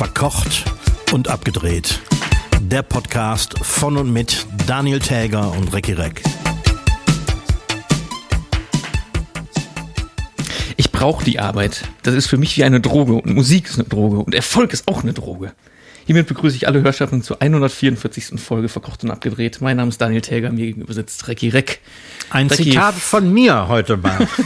Verkocht und abgedreht. Der Podcast von und mit Daniel Täger und Recki Reck. Ich brauche die Arbeit. Das ist für mich wie eine Droge und Musik ist eine Droge und Erfolg ist auch eine Droge. Hiermit begrüße ich alle Hörschaften zur 144. Folge Verkocht und Abgedreht. Mein Name ist Daniel Täger, mir gegenüber sitzt Recki Reck. Ein Recki, Zitat von mir heute mal.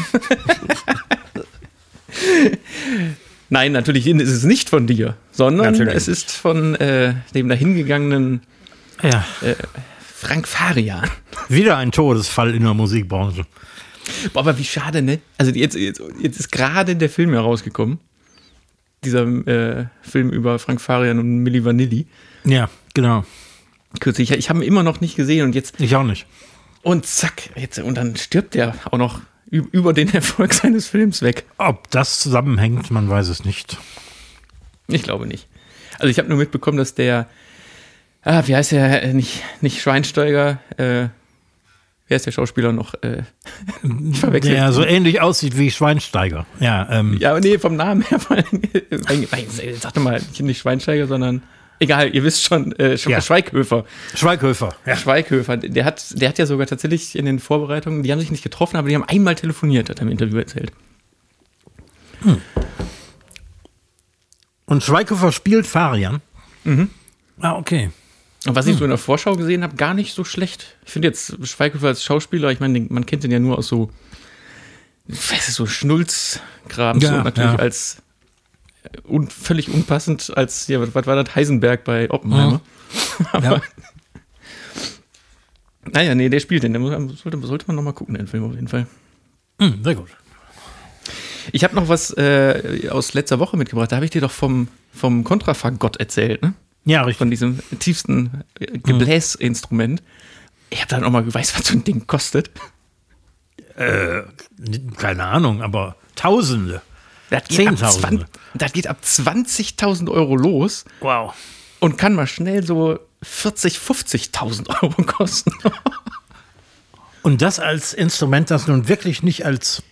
Nein, natürlich ist es nicht von dir, sondern Natürlich. es ist von äh, dem dahingegangenen ja, äh, Frank Farian. wieder ein Todesfall in der Musikbranche. Boah, aber wie schade, ne? Also jetzt, jetzt, jetzt ist gerade der Film herausgekommen. Dieser äh, Film über Frank Farian und Milli Vanilli. Ja, genau. Kürzlich. Ich, ich habe ihn immer noch nicht gesehen und jetzt, Ich auch nicht. und zack, jetzt, und dann stirbt er auch noch über den Erfolg seines Films weg. Ob das zusammenhängt, man weiß es nicht. Ich glaube nicht. Also ich habe nur mitbekommen, dass der, ah, wie heißt der, äh, nicht, nicht Schweinsteiger, äh, wer ist der Schauspieler noch? Äh. Der so ähnlich aussieht wie Schweinsteiger. Ja, ähm, Ja, nee, vom Namen her. sag doch mal, nicht Schweinsteiger, sondern egal, ihr wisst schon, äh, Sch Ja. Schweighöfer. Schweighöfer. Ja. Schweighöfer, der hat, der hat ja sogar tatsächlich in den Vorbereitungen, die haben sich nicht getroffen, aber die haben einmal telefoniert, hat er im Interview erzählt. Und Schweighöfer spielt Farian. Mhm. Ah, okay. Und was ich so in der Vorschau gesehen habe, gar nicht so schlecht. Ich finde jetzt Schweighöfer als Schauspieler, ich meine, man kennt ihn ja nur aus so, was ist so Schnulzkram, Ja, so natürlich ja. als un, völlig unpassend als, ja, was, war das, Heisenberg bei Oppenheimer. Ja. Naja, nee, der spielt den, der muss, sollte, sollte man noch mal gucken, den Film auf jeden Fall. Hm, sehr gut. Ich habe noch was äh, aus letzter Woche mitgebracht, da habe ich dir doch vom, vom Kontrafagott erzählt, ne? Ja, richtig. von diesem tiefsten äh, Gebläsinstrument. Ich habe dann auch mal weiß, was so ein Ding kostet. Keine Ahnung, aber Tausende. Das geht, ab, Zehntausende. 20, das geht ab 20.000 Euro los Wow. und kann mal schnell so 40, 50.000 Euro kosten. Und das als Instrument, das nun wirklich nicht als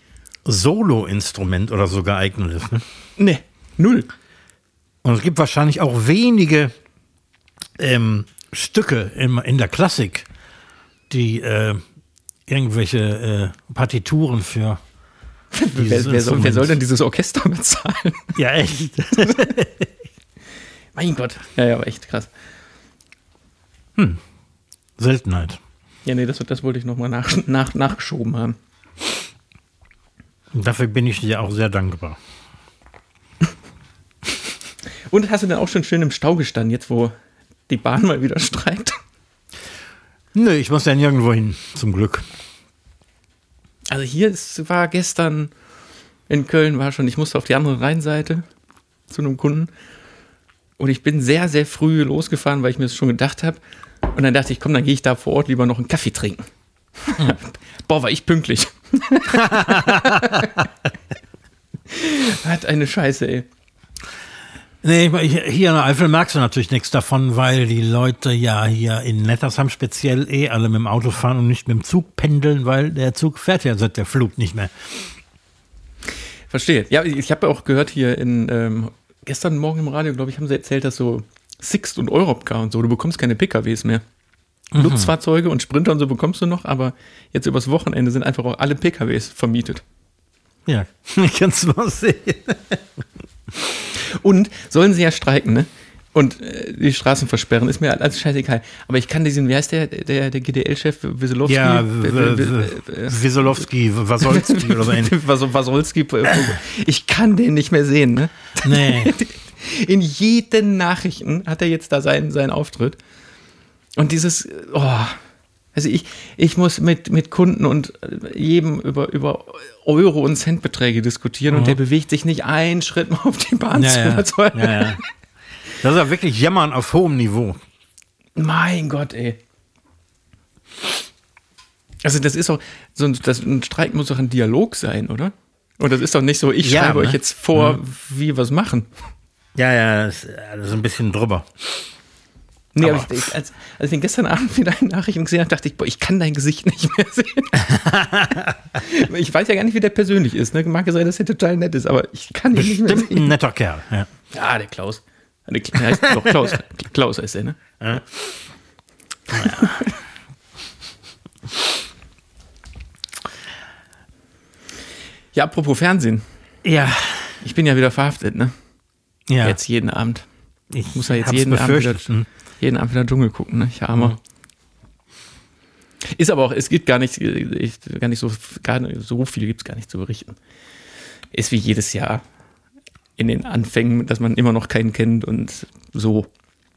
Solo-Instrument oder so geeignet ist. Ne? ne, null. Und es gibt wahrscheinlich auch wenige ähm, Stücke in, in der Klassik, die äh, irgendwelche äh, Partituren für. Wer, wer, soll, wer soll denn dieses Orchester bezahlen? Ja, echt. mein Gott. Ja, ja, aber echt krass. Seltenheit. Ja, nee, das, das wollte ich nochmal nach, nach, nachgeschoben haben. Dafür bin ich dir auch sehr dankbar. Und hast du dann auch schon schön im Stau gestanden, jetzt wo die Bahn mal wieder streikt? Nö, ich muss ja nirgendwo hin, zum Glück. Also hier ist, war gestern in Köln war schon, ich musste auf die andere Rheinseite zu einem Kunden und ich bin sehr, sehr früh losgefahren, weil ich mir das schon gedacht habe. Und dann dachte ich, komm, dann gehe ich da vor Ort lieber noch einen Kaffee trinken. Boah, war ich pünktlich. Hat eine Scheiße, ey. Nee, ich- hier in der Eifel merkst du natürlich nichts davon, weil die Leute ja hier in Nettersheim speziell eh alle mit dem Auto fahren und nicht mit dem Zug pendeln, weil der Zug fährt ja seit der Flut nicht mehr. Verstehe. Ja, ich habe auch gehört hier in, ähm, gestern Morgen im Radio, glaube ich, haben sie erzählt, dass so Sixt und Europcar und so, du bekommst keine PKWs mehr. Nutzfahrzeuge und Sprinter und so bekommst du noch, aber jetzt übers Wochenende sind einfach auch alle PKWs vermietet. Ja, kannst du mal sehen. Und sollen sie ja streiken, ne? Und äh, die Straßen versperren, ist mir alles scheißegal. Aber ich kann diesen, wie heißt der, der, der GDL-Chef, Wieselowski? Ja, äh, Wisolowski, Wasolski oder so ähnlich. Was- Wasolski, äh, ich kann den nicht mehr sehen, ne? Nee. In jeden Nachrichten hat er jetzt da seinen, seinen Auftritt. Und dieses, oh, also ich, ich muss mit, mit Kunden und jedem über, über Euro- und Centbeträge diskutieren und der bewegt sich nicht einen Schritt mal auf die Bahn Ja, zu. soll- ja, ja. Das ist ja wirklich Jammern auf hohem Niveau. Mein Gott, ey. Also das ist doch, so ein, das, ein Streik muss doch ein Dialog sein, oder? Und das ist doch nicht so, ich schreibe ne? euch jetzt vor, wie wir was machen. Ja, ja, das, das ist ein bisschen drüber. Nee, Aber- aber ich, ich, als, als ich den gestern Abend wieder in Nachrichten gesehen habe, dachte ich, boah, ich kann dein Gesicht nicht mehr sehen. ich weiß ja gar nicht, wie der persönlich ist. Ne? Mag ja sein, dass er total nett ist, aber ich kann ihn nicht mehr Bestimmt sehen. ein netter Kerl. Ja. Ja, der Klaus. Der heißt doch Klaus. Klaus heißt er, ne? Ja. Ja, apropos Fernsehen. Ja. Ich bin ja wieder verhaftet, ne? ja. Jetzt jeden Abend. ich muss ja jetzt jeden Abend wieder-. Jeden Abend wieder Dschungel gucken, ne? Ich armer. Ist aber auch, es gibt gar nicht, ich, gar nicht so, gar nicht, so viel gibt es gar nicht zu berichten. Ist wie jedes Jahr in den Anfängen, dass man immer noch keinen kennt und so.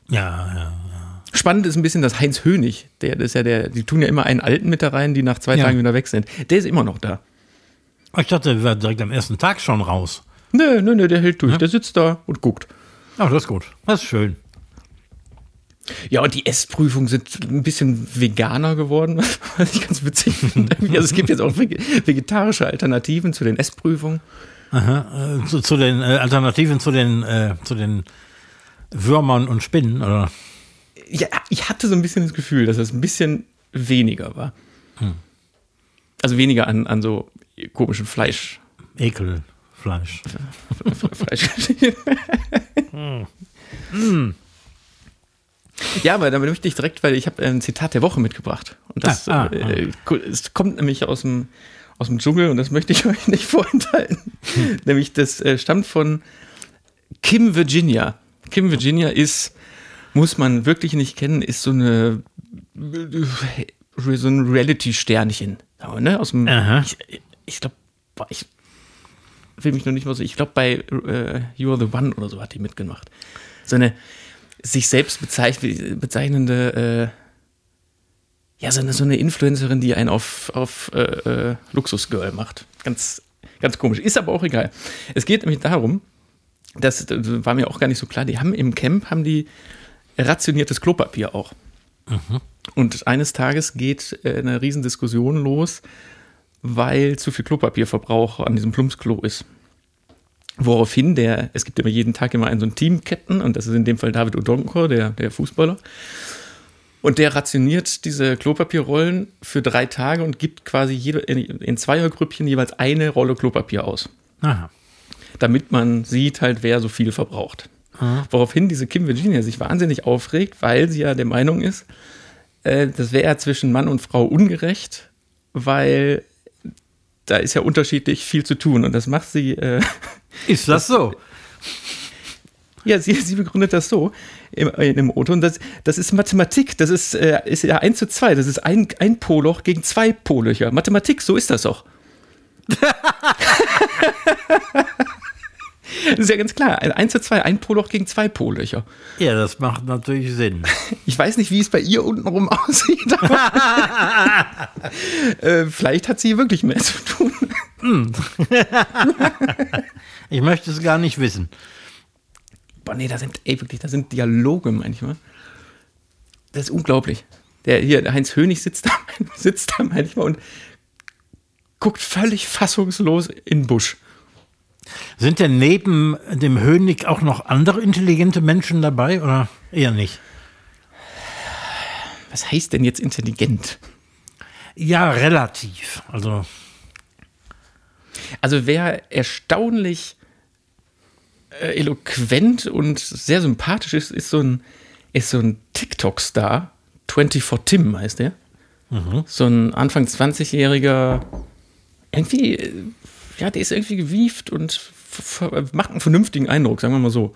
Ja, ja. Spannend ist ein bisschen, dass Heinz Hönig, der das ist ja der, die tun ja immer einen Alten mit da rein, die nach zwei Ja. Tagen wieder weg sind. Der ist immer noch da. Ich dachte, der war direkt am ersten Tag schon raus. Nö, nö, nö, der hält durch. Der sitzt da und guckt. Ach, das ist gut. Das ist schön. Ja, und die Essprüfungen sind ein bisschen veganer geworden, was ich ganz witzig finde. Also es gibt jetzt auch vege- vegetarische Alternativen zu den Essprüfungen. Aha. Äh, zu, zu den äh, Alternativen zu den, äh, zu den Würmern und Spinnen, oder? Ja, ich hatte so ein bisschen das Gefühl, dass es ein bisschen weniger war. Also weniger an, an so komischen Fleisch. Ekelfleisch. Fleisch. Ja, aber damit möchte ich direkt, weil ich habe ein Zitat der Woche mitgebracht. Und das Ah, ah, äh, es kommt nämlich aus dem, aus dem Dschungel und das möchte ich euch nicht vorenthalten. nämlich das äh, stammt von Kim Virginia. Kim Virginia ist, muss man wirklich nicht kennen, ist so eine so ein Reality-Sternchen. Aber, Ne? Aus dem, Aha. ich, ich glaube, ich will mich noch nicht mal so, ich glaube bei äh, You Are the One oder so hat die mitgemacht. So eine sich selbst bezeichn bezeichnende, äh, ja, so eine, so eine Influencerin, die einen auf, auf äh, äh, Luxusgirl macht. Ganz, ganz komisch. Ist aber auch egal. Es geht nämlich darum, das war mir auch gar nicht so klar, die haben im Camp, haben die rationiertes Klopapier auch. Und eines Tages geht äh, eine Riesendiskussion los, weil zu viel Klopapierverbrauch an diesem Plumpsklo ist. Woraufhin der, es gibt immer jeden Tag immer einen so einen Team-Captain und das ist in dem Fall David Odonkor, der, der Fußballer. Und der rationiert diese Klopapierrollen für drei Tage und gibt quasi jede, in, in Zweiergrüppchen jeweils eine Rolle Klopapier aus. Aha. Damit man sieht halt, wer so viel verbraucht. Woraufhin diese Kim Virginia sich wahnsinnig aufregt, weil sie ja der Meinung ist, äh, das wäre zwischen Mann und Frau ungerecht, weil da ist ja unterschiedlich viel zu tun. Und das macht sie, äh, Ist das so? ja, sie, sie begründet das so im, Auto. Und das, das ist Mathematik, das ist, äh, ist ja 1 zu 2, das ist ein, ein Poloch gegen zwei Polöcher. Mathematik, so ist das doch. das ist ja ganz klar. Ein 1 zu 2, ein Poloch gegen zwei Polöcher. Ja, das macht natürlich Sinn. Ich weiß nicht, wie es bei ihr untenrum aussieht. aber, äh, vielleicht hat sie wirklich mehr zu tun. Ich möchte es gar nicht wissen. Boah, nee, da sind, ey, wirklich, da sind Dialoge manchmal. Das ist unglaublich. Der hier, der Heinz Hönig sitzt da, sitzt da manchmal und guckt völlig fassungslos in den Busch. Sind denn neben dem Hönig auch noch andere intelligente Menschen dabei oder eher nicht? Was heißt denn jetzt intelligent? Ja, relativ. Also, Also wer erstaunlich äh, eloquent und sehr sympathisch ist, ist so ein, ist so ein TikTok-Star. 24 Tim heißt der. So ein Anfang 20-jähriger, irgendwie, äh, ja, der ist irgendwie gewieft und macht einen vernünftigen Eindruck, sagen wir mal so.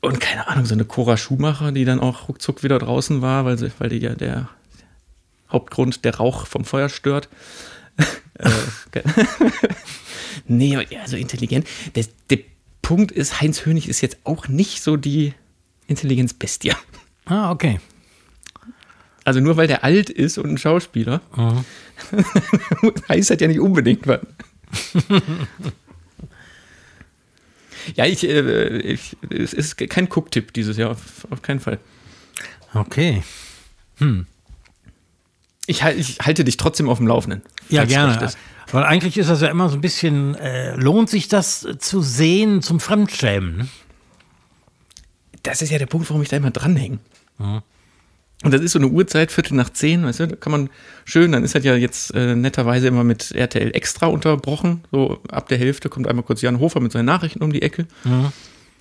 Und keine Ahnung, so eine Cora Schumacher, die dann auch ruckzuck wieder draußen war, weil, sie, weil die ja der Hauptgrund der Rauch vom Feuer stört. äh, nee, also intelligent. Der, der Punkt ist, Heinz Hönig ist jetzt auch nicht so die Intelligenzbestie. ah, okay. Also nur weil der alt ist und ein Schauspieler, heißt das ja nicht unbedingt was. ja, ich, äh, ich, es ist kein Cook-Tipp dieses Jahr, auf, auf keinen Fall. Okay. Ich, hal- ich halte dich trotzdem auf dem Laufenden. Ja, gerne. Weil eigentlich ist das ja immer so ein bisschen, äh, lohnt sich das zu sehen zum Fremdschämen? ne? Das ist ja der Punkt, warum ich da immer dranhänge. Und das ist so eine Uhrzeit, Viertel nach zehn, weißt du, da kann man schön, dann ist das ja jetzt äh, netterweise immer mit RTL Extra unterbrochen. So ab der Hälfte kommt einmal kurz Jan Hofer mit seinen Nachrichten um die Ecke.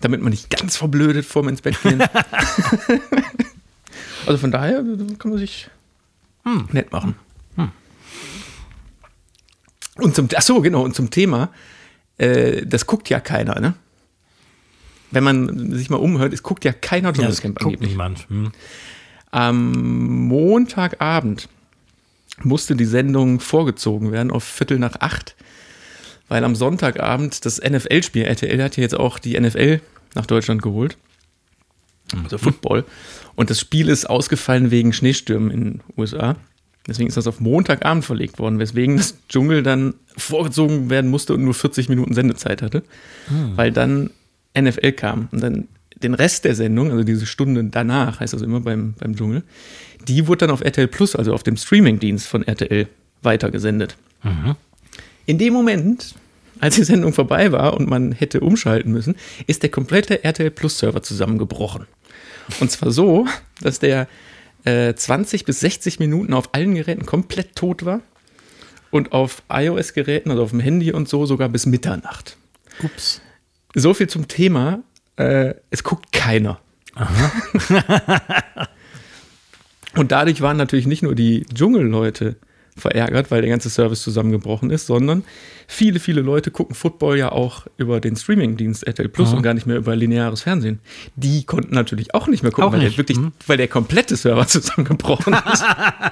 damit man nicht ganz verblödet vorm ins Bett gehen. also von daher kann man sich hm. nett machen. Hm. Und zum, ach so, genau, und zum Thema, äh, das guckt ja keiner, ne? Wenn man sich mal umhört, es guckt ja keiner Dschungelcamp ja, angeblich. Niemand. Hm. Am Montagabend musste die Sendung vorgezogen werden auf Viertel nach acht, weil am Sonntagabend das NFL-Spiel, RTL hat ja jetzt auch die NFL nach Deutschland geholt, also Football, und das Spiel ist ausgefallen wegen Schneestürmen in den USA. Deswegen ist das auf Montagabend verlegt worden, weswegen das Dschungel dann vorgezogen werden musste und nur 40 Minuten Sendezeit hatte, hm. weil dann NFL kam. Und dann den Rest der Sendung, also diese Stunde danach, heißt das immer beim, beim Dschungel, die wurde dann auf RTL Plus, also auf dem Streamingdienst von RTL, weitergesendet. Mhm. In dem Moment, als die Sendung vorbei war und man hätte umschalten müssen, ist der komplette RTL Plus Server zusammengebrochen. Und zwar so, dass der äh, 20 bis 60 Minuten auf allen Geräten komplett tot war und auf iOS-Geräten, also auf dem Handy und so, sogar bis Mitternacht. Ups. So viel zum Thema. Äh, es guckt keiner. und dadurch waren natürlich nicht nur die Dschungelleute verärgert, weil der ganze Service zusammengebrochen ist, sondern viele, viele Leute gucken Football ja auch über den Streamingdienst RTL Plus mhm. und gar nicht mehr über lineares Fernsehen. Die konnten natürlich auch nicht mehr gucken, auch weil, nicht. Der wirklich, mhm. weil der komplette Server zusammengebrochen ist.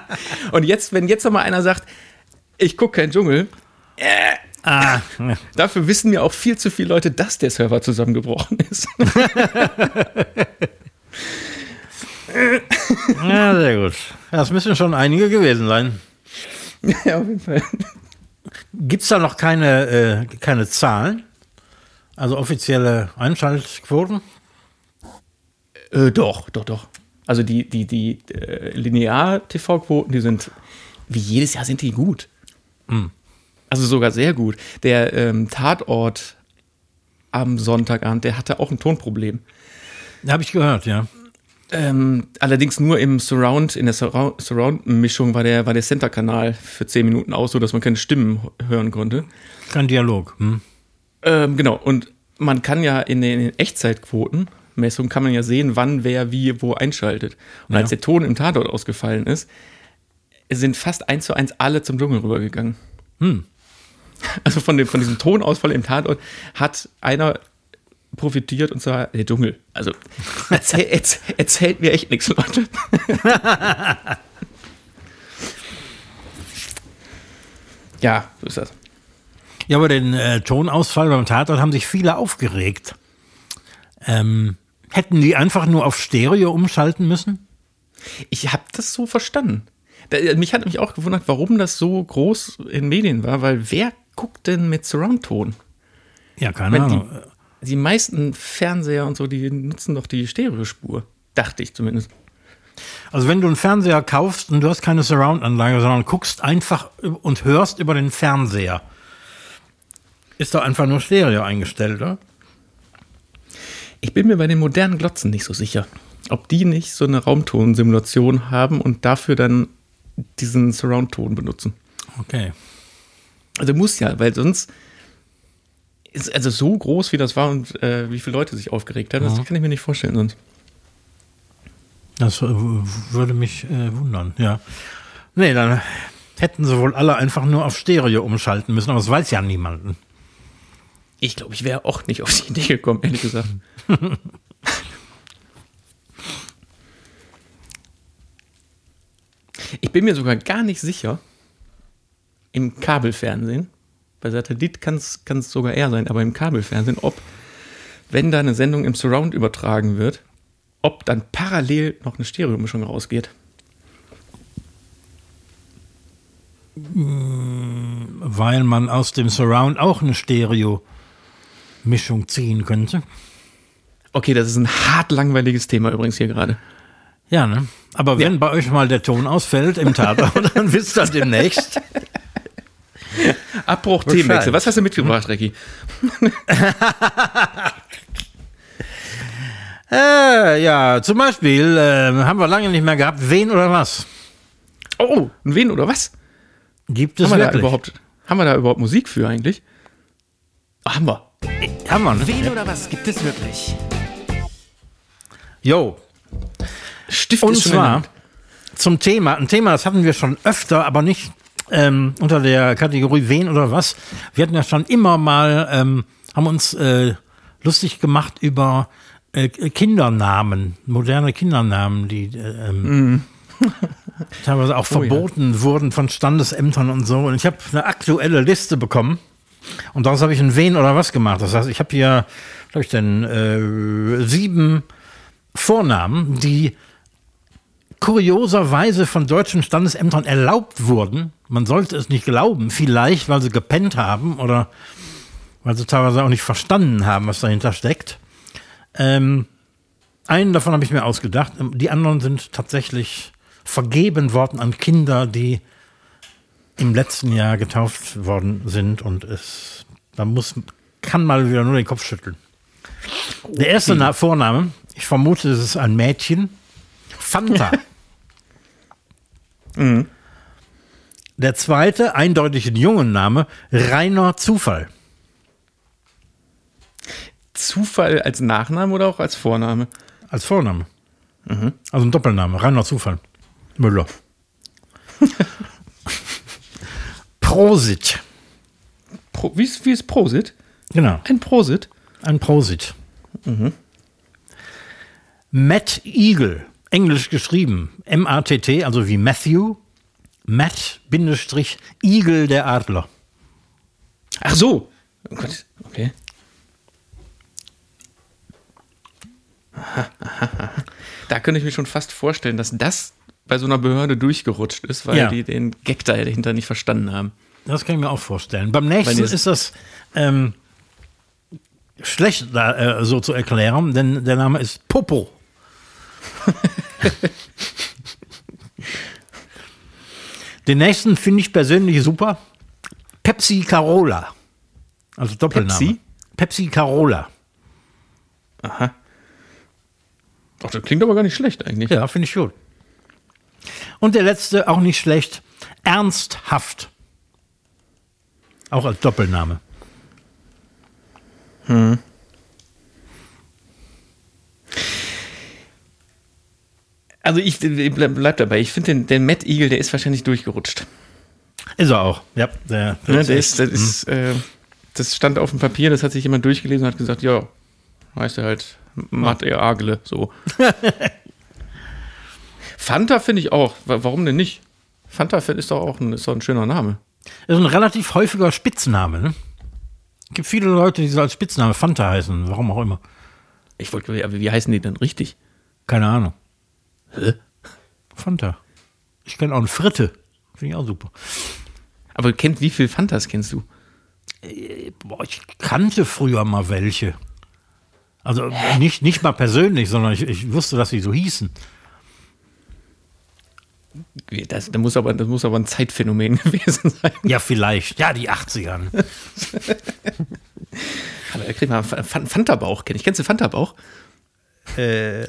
und jetzt, wenn jetzt nochmal einer sagt, ich gucke keinen Dschungel, äh, Ah. Dafür wissen ja auch viel zu viele Leute, dass der Server zusammengebrochen ist. ja, sehr gut. Das müssen schon einige gewesen sein. Ja, auf jeden Fall. Gibt es da noch keine, äh, keine Zahlen? Also offizielle Einschaltquoten? Äh, doch, doch, doch. Also die, die, die äh, Linear-TV-Quoten, die sind, wie jedes Jahr sind die gut. Mhm. Also sogar sehr gut. Der ähm, Tatort am Sonntagabend, der hatte auch ein Tonproblem. Habe ich gehört, ja. Ähm, allerdings nur im Surround, in der Surround-Mischung war der, war der Center-Kanal für zehn Minuten aus, sodass man keine Stimmen hören konnte. Kein Dialog. Hm. Ähm, genau, und man kann ja in den, in den Echtzeitquoten, Messungen kann man ja sehen, wann wer wie wo einschaltet. Und ja. als der Ton im Tatort ausgefallen ist, sind fast eins zu eins alle zum Dschungel rübergegangen. Hm. Also von, dem, von diesem Tonausfall im Tatort hat einer profitiert und zwar der Dschungel. Also erzähl, erzähl, erzählt mir echt nichts, Leute. ja, so ist das. Ja, aber den äh, Tonausfall beim Tatort haben sich viele aufgeregt. Ähm, hätten die einfach nur auf Stereo umschalten müssen? Ich habe das so verstanden. Mich hat mich auch gewundert, warum das so groß in Medien war, weil wer guckt denn mit Surround-Ton? Ja, keine Wenn Ahnung. Die, die meisten Fernseher und so, die nutzen doch die Stereospur. Dachte ich zumindest. Also wenn du einen Fernseher kaufst und du hast keine Surround-Anlage, sondern guckst einfach und hörst über den Fernseher, ist doch einfach nur Stereo eingestellt, oder? Ich bin mir bei den modernen Glotzen nicht so sicher, ob die nicht so eine Raumtonsimulation haben und dafür dann diesen Surround-Ton benutzen. Okay. Also muss ja, weil sonst ist also so groß, wie das war und äh, wie viele Leute sich aufgeregt haben, ja. das kann ich mir nicht vorstellen sonst. Das äh, würde mich äh, wundern, ja. Nee, dann hätten sie wohl alle einfach nur auf Stereo umschalten müssen, aber das weiß ja niemanden. Ich glaube, ich wäre auch nicht auf die Idee gekommen, ehrlich gesagt. ich bin mir sogar gar nicht sicher, im Kabelfernsehen, bei Satellit kann es sogar eher sein, aber im Kabelfernsehen, ob, wenn da eine Sendung im Surround übertragen wird, ob dann parallel noch eine Stereomischung rausgeht. Weil man aus dem Surround auch eine Stereo-Mischung ziehen könnte. Okay, das ist ein hart langweiliges Thema übrigens hier gerade. Ja, ne? Aber wenn ja. bei euch mal der Ton ausfällt im Tatort, dann wisst ihr demnächst. Abbruch Themenwechsel. Was hast du mitgebracht, Recki? äh, ja, zum Beispiel äh, haben wir lange nicht mehr gehabt. Wen oder was? Oh, wen oder was? Gibt es haben wir, da überhaupt, haben wir da überhaupt Musik für eigentlich? Oh, haben wir. Kann man, ne? Wen oder was gibt es wirklich? Jo. Stift Und zwar zum Thema, ein Thema, das hatten wir schon öfter, aber nicht ähm, unter der Kategorie wen oder was. Wir hatten ja schon immer mal, ähm, haben uns äh, lustig gemacht über äh, Kindernamen, moderne Kindernamen, die äh, ähm, teilweise auch Oh ja. verboten wurden von Standesämtern und so. Und ich habe eine aktuelle Liste bekommen. Und daraus habe ich ein Wen oder was gemacht. Das heißt, ich habe hier, habe ich denn, äh, sieben Vornamen, die kurioserweise von deutschen Standesämtern erlaubt wurden. Man sollte es nicht glauben, vielleicht, weil sie gepennt haben oder weil sie teilweise auch nicht verstanden haben, was dahinter steckt. Ähm, einen davon habe ich mir ausgedacht. Die anderen sind tatsächlich vergeben worden an Kinder, die im letzten Jahr getauft worden sind und es, da muss, kann mal wieder nur den Kopf schütteln. Der erste Na Vorname, ich vermute, es ist ein Mädchen, Fanta. Der zweite, eindeutig ein Jungenname, Rainer Zufall. Zufall als Nachname oder auch als Vorname? Als Vorname. Also ein Doppelname, Rainer Zufall. Müller. Prosit. Pro, wie, ist, wie ist Prosit? Genau, Ein Prosit? ein Prosit. Matt Eagle, englisch geschrieben. M-A-T-T, also wie Matthew. Matt-Eagle der Adler. Ach so. Oh Gott, okay. Aha, aha, aha. Da könnte ich mir schon fast vorstellen, dass das bei so einer Behörde durchgerutscht ist, weil Ja. die den Gag da dahinter nicht verstanden haben. Das kann ich mir auch vorstellen. Beim nächsten ist das ähm, schlecht da, äh, so zu erklären, denn der Name ist Popo. Den nächsten finde ich persönlich super. Pepsi Carola. Also Doppelname. Pepsi? Pepsi Carola. Aha. Ach, das klingt aber gar nicht schlecht eigentlich. Ja, finde ich gut. Und der letzte, auch nicht schlecht. Ernsthaft. Auch als Doppelname. Also ich, ich bleib, bleib dabei. Ich finde den, den Matt Eagle, der ist wahrscheinlich durchgerutscht. Ist er auch. Ja, der, der Ne, ist der ist, das, ist, äh, das stand auf dem Papier, das hat sich jemand durchgelesen und hat gesagt, ja, heißt er halt Matt E. Agle, so. Fanta finde ich auch. Wa- Warum denn nicht? Fanta ist doch auch ein, ist doch ein schöner Name. ist ein relativ häufiger Spitzname. Ne? Es gibt viele Leute, die so als Spitzname Fanta heißen. Warum auch immer. Ich wollte, aber wie heißen die denn richtig? Keine Ahnung. Hä? Fanta. Ich kenne auch eine Fritte. Finde ich auch super. Aber kennt, wie viel Fantas kennst du? Boah, ich kannte früher mal welche. Also nicht, nicht mal persönlich, sondern ich, ich wusste, dass sie so hießen. Das, das, muss aber, das muss aber ein Zeitphänomen gewesen sein. Ja, vielleicht. Ja, die 80er. Aber da kriegt man Fanta-Bauch. Kennst du Fanta-Bauch? Äh,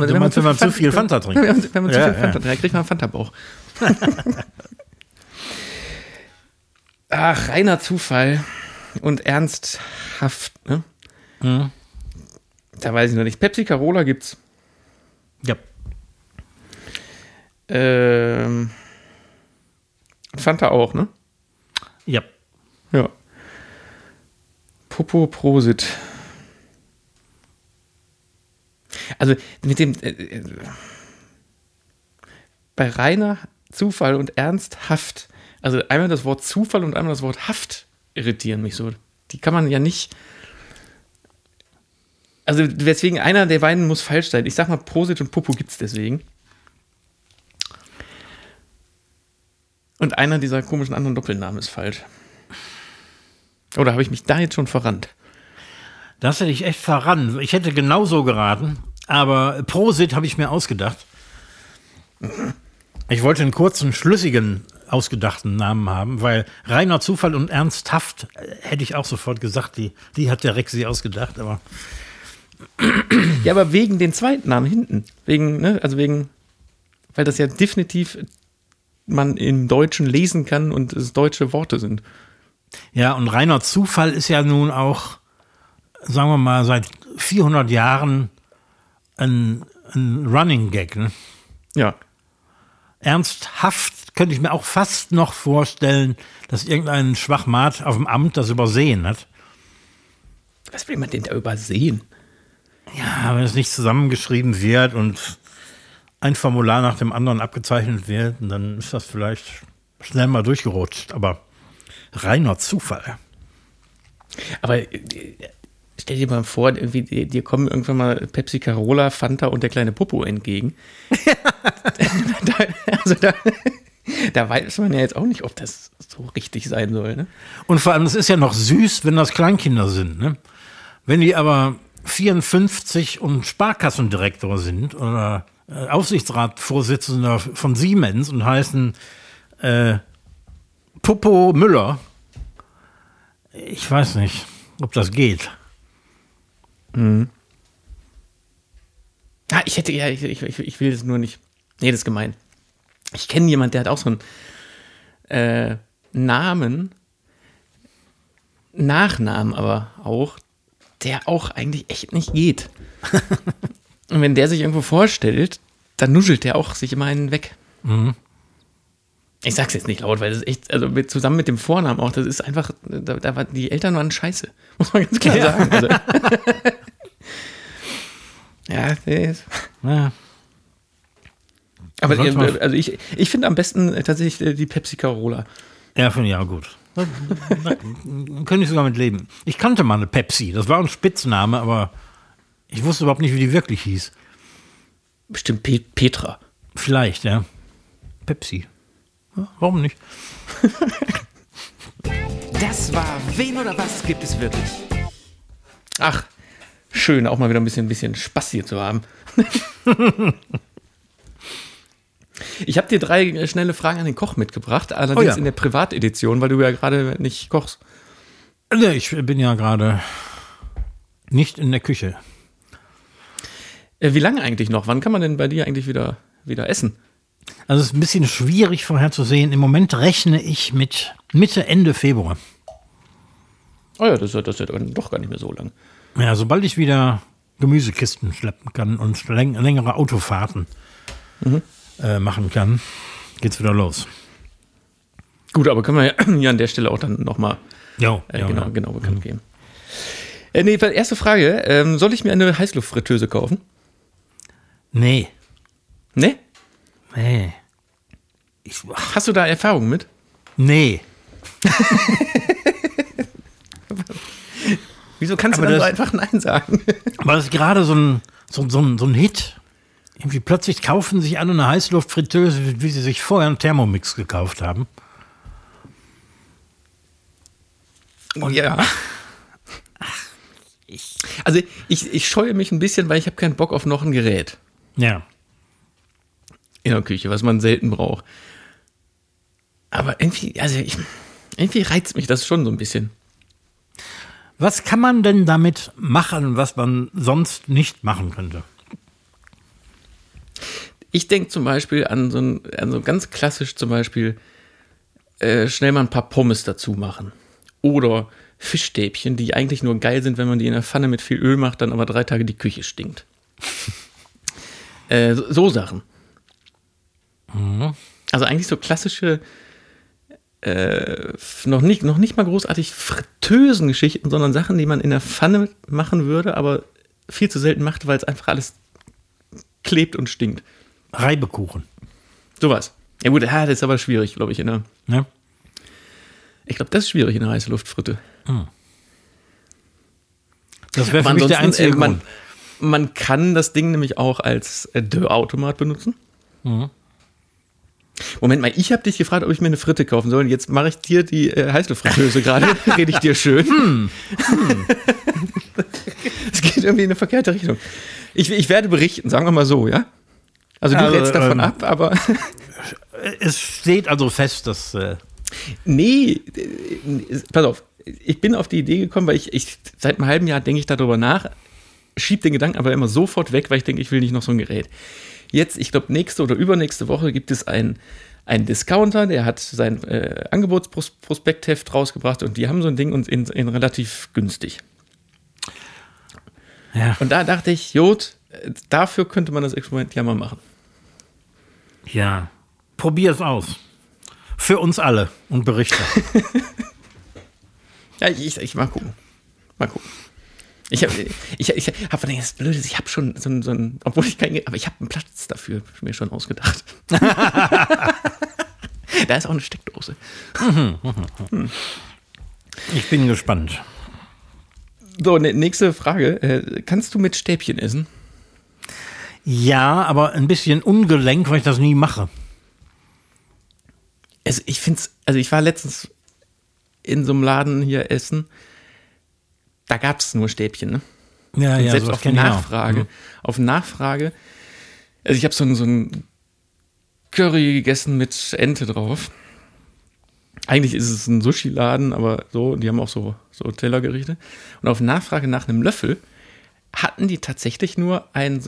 wenn Du meinst, wenn man zu viel Fanta trinkt? Wenn man, wenn man zu Ja, viel ja. Fanta trinkt, kriegt man einen Fanta-Bauch. Ach, reiner Zufall und ernsthaft, ne? Mhm. Da weiß ich noch nicht. Pepsi Carola gibt's. Ja. Ähm, Fanta auch, ne? Ja. Ja. Popo Prosit. Also mit dem äh, äh, bei reiner Zufall und ernsthaft, also einmal das Wort Zufall und einmal das Wort Haft irritieren mich so. Die kann man ja nicht. Also deswegen einer der beiden muss falsch sein. Ich sag mal Prosit und Popo gibt's deswegen. Und einer dieser komischen anderen Doppelnamen ist falsch. Oder habe ich mich da jetzt schon verrannt? Das hätte ich echt verrannt. Ich hätte genauso geraten, aber Prosit habe ich mir ausgedacht. Ich wollte einen kurzen, schlüssigen, ausgedachten Namen haben, weil reiner Zufall und ernsthaft äh, hätte ich auch sofort gesagt, die, die hat der Rex sich ausgedacht, aber Ja, aber wegen den zweiten Namen hinten. Wegen, ne, also wegen, weil das ja definitiv man im Deutschen lesen kann und es deutsche Worte sind. Ja, und reiner Zufall ist ja nun auch, sagen wir mal, seit 400 Jahren ein, ein Running Gag. Ne? Ja. Ernsthaft könnte ich mir auch fast noch vorstellen, dass irgendein Schwachmat auf dem Amt das übersehen hat. Was will man denn da übersehen? Ja, wenn es nicht zusammengeschrieben wird und ein Formular nach dem anderen abgezeichnet wird, dann ist das vielleicht schnell mal durchgerutscht. Aber reiner Zufall. Aber äh, stell dir mal vor, irgendwie, dir dir kommen irgendwann mal Pepsi Carola, Fanta und der kleine Popo entgegen. da, also da, da weiß man ja jetzt auch nicht, ob das so richtig sein soll. Ne? Und vor allem, es ist ja noch süß, wenn das Kleinkinder sind. Ne? Wenn die aber 54 und Sparkassendirektor sind oder äh, Aufsichtsratsvorsitzender von Siemens und heißen äh, Popo Müller, ich weiß nicht, ob das geht. Ah, ich hätte, ja, ich, ich, ich will das nur nicht. Nee, das ist gemein. Ich kenne jemanden, der hat auch so einen äh, Namen, Nachnamen aber auch, der auch eigentlich echt nicht geht. Und wenn der sich irgendwo vorstellt, dann nuschelt der auch sich immer einen weg. Ich sag's jetzt nicht laut, weil das ist echt, also mit, zusammen mit dem Vornamen auch, das ist einfach, da, da war, die Eltern waren scheiße. Muss man ganz klar sagen. Also. ja, ist. Ja. Aber was? äh, also ich, ich finde am besten äh, tatsächlich äh, die Pepsi Carola. Ja, finde ich auch gut. Da, da könnte ich sogar mit leben. Ich kannte mal eine Pepsi. Das war ein Spitzname, aber ich wusste überhaupt nicht, wie die wirklich hieß. Bestimmt Pe Petra. Vielleicht, ja. Pepsi. Ja, warum nicht? Das war Wen oder was gibt es wirklich? Ach, schön, auch mal wieder ein bisschen, ein bisschen Spaß hier zu haben. ich habe dir drei schnelle Fragen an den Koch mitgebracht, allerdings Oh ja. in der Privatedition, weil du ja gerade nicht kochst. Nee, ich bin ja gerade nicht in der Küche. Äh, wie lange eigentlich noch? Wann kann man denn bei dir eigentlich wieder, wieder essen? Also es ist ein bisschen schwierig vorherzusehen. Im Moment rechne ich mit Mitte, Ende Februar. Oh ja, das ist ja, das dann doch gar nicht mehr so lang. Ja, sobald ich wieder Gemüsekisten schleppen kann und läng längere Autofahrten äh, machen kann, geht's wieder los. Gut, aber können wir ja an der Stelle auch dann nochmal äh, ja, genau, ja. genau bekannt geben. Äh, nee, erste Frage. Ähm, soll ich mir eine Heißluftfritteuse kaufen? Nee, Ne? Nee. Ich, Hast du da Erfahrung mit? nee. Wieso kannst Aber du dann so das- einfach Nein sagen? Aber das ist gerade so ein, so, so, ein, so ein Hit. Irgendwie plötzlich kaufen sich alle eine Heißluftfritteuse, wie sie sich vorher einen Thermomix gekauft haben. Und ja. Also ich, ich scheue mich ein bisschen, weil ich habe keinen Bock auf noch ein Gerät Ja. In der Küche, was man selten braucht. Aber irgendwie, also ich, irgendwie reizt mich das schon so ein bisschen. Was kann man denn damit machen, was man sonst nicht machen könnte? Ich denke zum Beispiel an so, ein, an so ganz klassisch zum Beispiel äh, schnell mal ein paar Pommes dazu machen. Oder Fischstäbchen, die eigentlich nur geil sind, wenn man die in der Pfanne mit viel Öl macht, dann aber drei Tage die Küche stinkt. äh, so, so Sachen. Also eigentlich so klassische, äh, noch, nicht, noch nicht mal großartig fritösen Geschichten, sondern Sachen, die man in der Pfanne machen würde, aber viel zu selten macht, weil es einfach alles klebt und stinkt. Reibekuchen. Sowas. Ja gut, ja, das ist aber schwierig, glaube ich. In der, Ne? ich glaube, das ist schwierig in der Heißluftfritte. Das wäre für mich der ansonsten, einzige äh, man, Grund. man kann das Ding nämlich auch als äh, Dörrautomat benutzen. Mhm. Moment mal, ich habe dich gefragt, ob ich mir eine Fritte kaufen soll. Und jetzt mache ich dir die äh, Heißluftfritteuse gerade. Rede ich dir schön. Hm. Es geht irgendwie in eine verkehrte Richtung. Ich, ich werde berichten, sagen wir mal so, ja? Also du Also, rätst davon ähm, ab, aber Es steht also fest, dass. Äh, Nee, äh, pass auf. Ich bin auf die Idee gekommen, weil ich, ich seit einem halben Jahr denke ich darüber nach, schieb den Gedanken aber immer sofort weg, weil ich denke, ich will nicht noch so ein Gerät. Jetzt, ich glaube, nächste oder übernächste Woche gibt es ein, ein Discounter, der hat sein äh, Angebotsprospektheft rausgebracht und die haben so ein Ding und in, in relativ günstig. Ja. Und da dachte ich, Jod, dafür könnte man das Experiment ja mal machen. Ja. Probier es aus. Für uns alle und berichte. Ja, ich, ich mal gucken. Mal gucken. Ich habe ich, ich hab, das Blöde ist, ich habe schon so ein, so ein, obwohl ich kein, aber ich habe einen Platz dafür mir schon ausgedacht. da ist auch eine Steckdose. Ich bin gespannt. So, ne, nächste Frage. Äh, kannst du mit Stäbchen essen? Ja, aber ein bisschen ungelenk, weil ich das nie mache. Also ich finde es, also ich war letztens in so einem Laden hier essen. Da gab es nur Stäbchen, ne? Ja, Und ja, selbst auf. Nachfrage, Mhm. auf Nachfrage, also ich habe so, ein- so ein Curry gegessen mit Ente drauf. Eigentlich ist es ein Sushi-Laden, aber so, die haben auch so, so Tellergerichte. Und auf Nachfrage nach einem Löffel hatten die tatsächlich nur einen,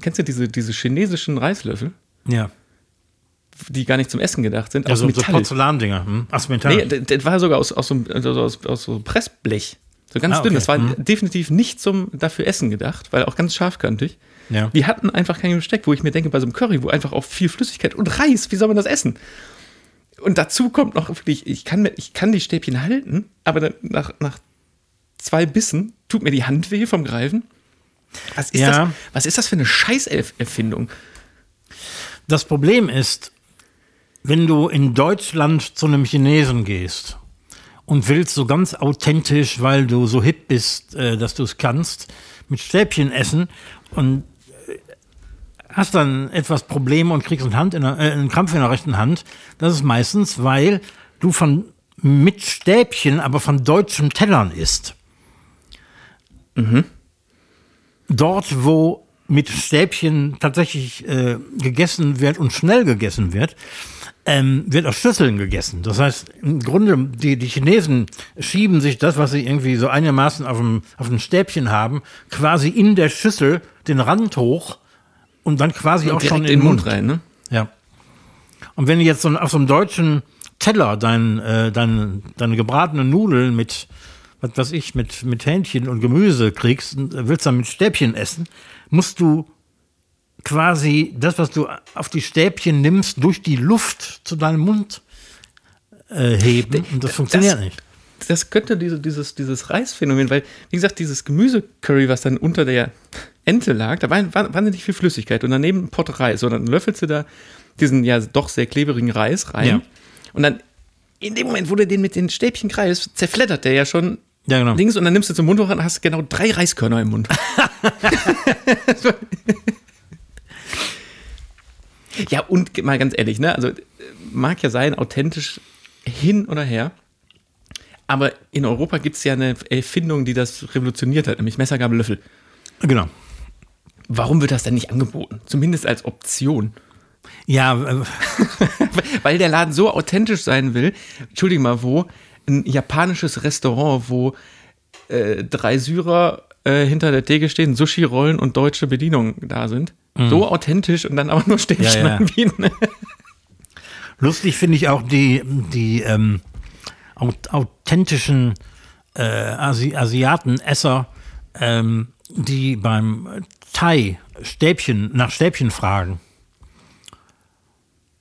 kennst du diese, diese chinesischen Reislöffel, Ja, die gar nicht zum Essen gedacht sind, also so Metall. Porzellandinger. Hm? So Metall. Nee, das, war sogar aus, aus, so, einem- also aus, aus so Pressblech. So ganz Ah, dünn. okay. Das war Mhm. definitiv nicht zum dafür Essen gedacht, weil auch ganz scharfkantig. ja. Die hatten einfach kein Besteck, wo ich mir denke, bei so einem Curry, wo einfach auch viel Flüssigkeit und Reis, wie soll man das essen? Und dazu kommt noch wirklich, ich kann, ich kann die Stäbchen halten, aber nach, nach zwei Bissen tut mir die Hand weh vom Greifen. Was ist, Ja. das, was ist das für eine Scheißerfindung? Das Problem ist, wenn du in Deutschland zu einem Chinesen gehst und willst so ganz authentisch, weil du so hip bist, äh, dass du es kannst, mit Stäbchen essen und äh, hast dann etwas Probleme und kriegst einen, Hand in der, äh, einen Krampf in der rechten Hand, das ist meistens, weil du von mit Stäbchen, aber von deutschen Tellern isst. Dort, wo mit Stäbchen tatsächlich äh, gegessen wird und schnell gegessen wird, ähm, wird aus Schüsseln gegessen. Das heißt, im Grunde, die, die Chinesen schieben sich das, was sie irgendwie so einigermaßen auf dem, auf dem Stäbchen haben, quasi in der Schüssel den Rand hoch und dann quasi auch schon in den Mund. rein, ne? Ja. Und wenn du jetzt so, auf so einem deutschen Teller dein, äh, dein, deine gebratenen Nudeln mit, was weiß ich, mit, mit Hähnchen und Gemüse kriegst und willst dann mit Stäbchen essen, musst du quasi das, was du auf die Stäbchen nimmst, durch die Luft zu deinem Mund äh, heben. Und das funktioniert das- nicht. das könnte diese, dieses, dieses Reisphänomen, weil, wie gesagt, dieses Gemüsecurry, was dann unter der Ente lag, da war, war wahnsinnig viel Flüssigkeit und daneben ein Pott Reis. Und dann löffelst du da diesen ja doch sehr kleberigen Reis rein. Ja. Und dann, in dem Moment, wo du den mit den Stäbchen kreist, zerfleddert der ja schon Ja, genau. links und dann nimmst du zum Mund hoch und hast genau drei Reiskörner im Mund. ja, und mal ganz ehrlich, ne? Also, mag ja sein, authentisch hin oder her. Aber in Europa gibt es ja eine Erfindung, die das revolutioniert hat, nämlich Messer, Gabel, Löffel. Genau. Warum wird das denn nicht angeboten? Zumindest als Option. Ja, äh, Weil der Laden so authentisch sein will. Entschuldige mal, wo? Ein japanisches Restaurant, wo äh, drei Syrer äh, hinter der Theke stehen, Sushi-Rollen und deutsche Bedienungen da sind. So authentisch und dann aber nur Stäbchen Mhm. Ja, ja. anbieten. Lustig finde ich auch die, die ähm, au- authentischen äh, Asi Asiaten-Esser, ähm, die beim Thai Stäbchen, nach Stäbchen fragen.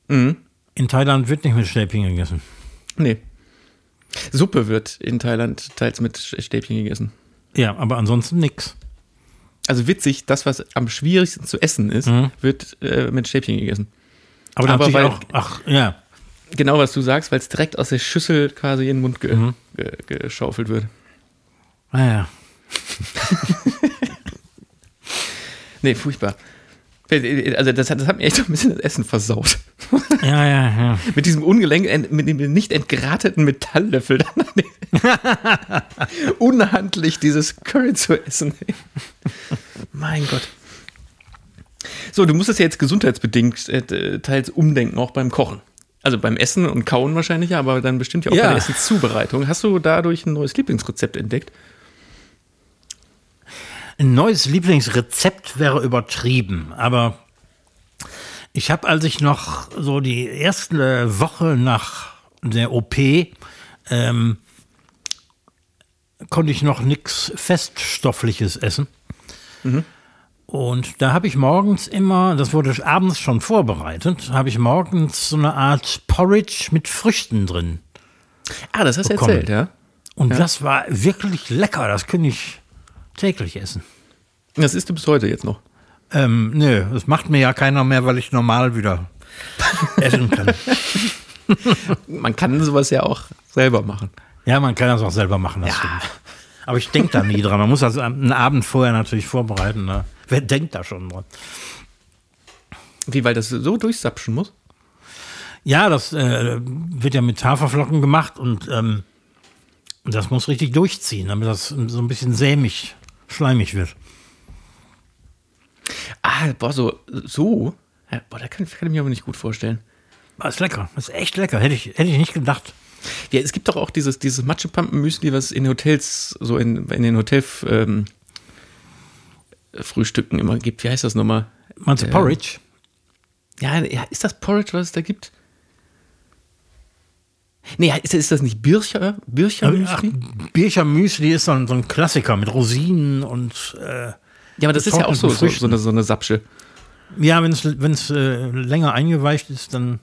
Mhm. In Thailand wird nicht mit Stäbchen gegessen. Nee. Suppe wird in Thailand teils mit Stäbchen gegessen. Ja, aber ansonsten nix. Also witzig, das, was am schwierigsten zu essen ist, wird äh, mit Stäbchen gegessen. Aber, dann Aber weil- auch, ach, ja. Genau, was du sagst, weil es direkt aus der Schüssel quasi in den Mund ge Mhm. ge geschaufelt wird. Naja. Nee, furchtbar. Also das hat, das hat mir echt so ein bisschen das Essen versaut. Ja, ja, ja. mit diesem ungelenk, mit dem nicht entgrateten Metalllöffel. Unhandlich dieses Curry zu essen. mein Gott. So, du musstest ja jetzt gesundheitsbedingt äh, teils umdenken, auch beim Kochen. Also beim Essen und Kauen wahrscheinlich, aber dann bestimmt ja auch Ja. bei der Essenszubereitung. Hast du dadurch ein neues Lieblingsrezept entdeckt? Ein neues Lieblingsrezept wäre übertrieben, aber Ich habe, als ich noch so die erste Woche nach der OP, ähm, konnte ich noch nichts Feststoffliches essen. Und da habe ich morgens immer, das wurde abends schon vorbereitet, habe ich morgens so eine Art Porridge mit Früchten drin. Ah, das hast du erzählt, ja? Und das war wirklich lecker, das könnte ich täglich essen. Das isst du bis heute jetzt noch. Ähm, nö, das macht mir ja keiner mehr, weil ich normal wieder essen kann. Man kann sowas ja auch selber machen. Ja, man kann das auch selber machen, das stimmt. Aber ich denke da nie dran. Man muss das einen Abend vorher natürlich vorbereiten. Ne? Wer denkt da schon dran? Wie, weil das so durchsapschen muss? Ja, das äh, wird ja mit Haferflocken gemacht und ähm, das muss richtig durchziehen, damit das so ein bisschen sämig, schleimig wird. Ah, boah, so, so? Ja, boah, da kann, kann ich mir aber nicht gut vorstellen. Das ist lecker, das ist echt lecker. Hätte ich, hätte ich nicht gedacht. Ja, es gibt doch auch dieses, dieses Matschepampen-Müsli, was in Hotels, so in, in den Hotel ähm, immer gibt. Wie heißt das nochmal? Meinst du Äh, Porridge? Ja, ja, ist das Porridge, was es da gibt? Nee, ist, ist das nicht Bircher, Bircher Ach, Müsli? Bircher Müsli ist so ein, so ein Klassiker mit Rosinen und äh, Ja, aber das ist ja auch so, so, so, eine, so eine Sapsche. ja, wenn es äh, länger eingeweicht ist, dann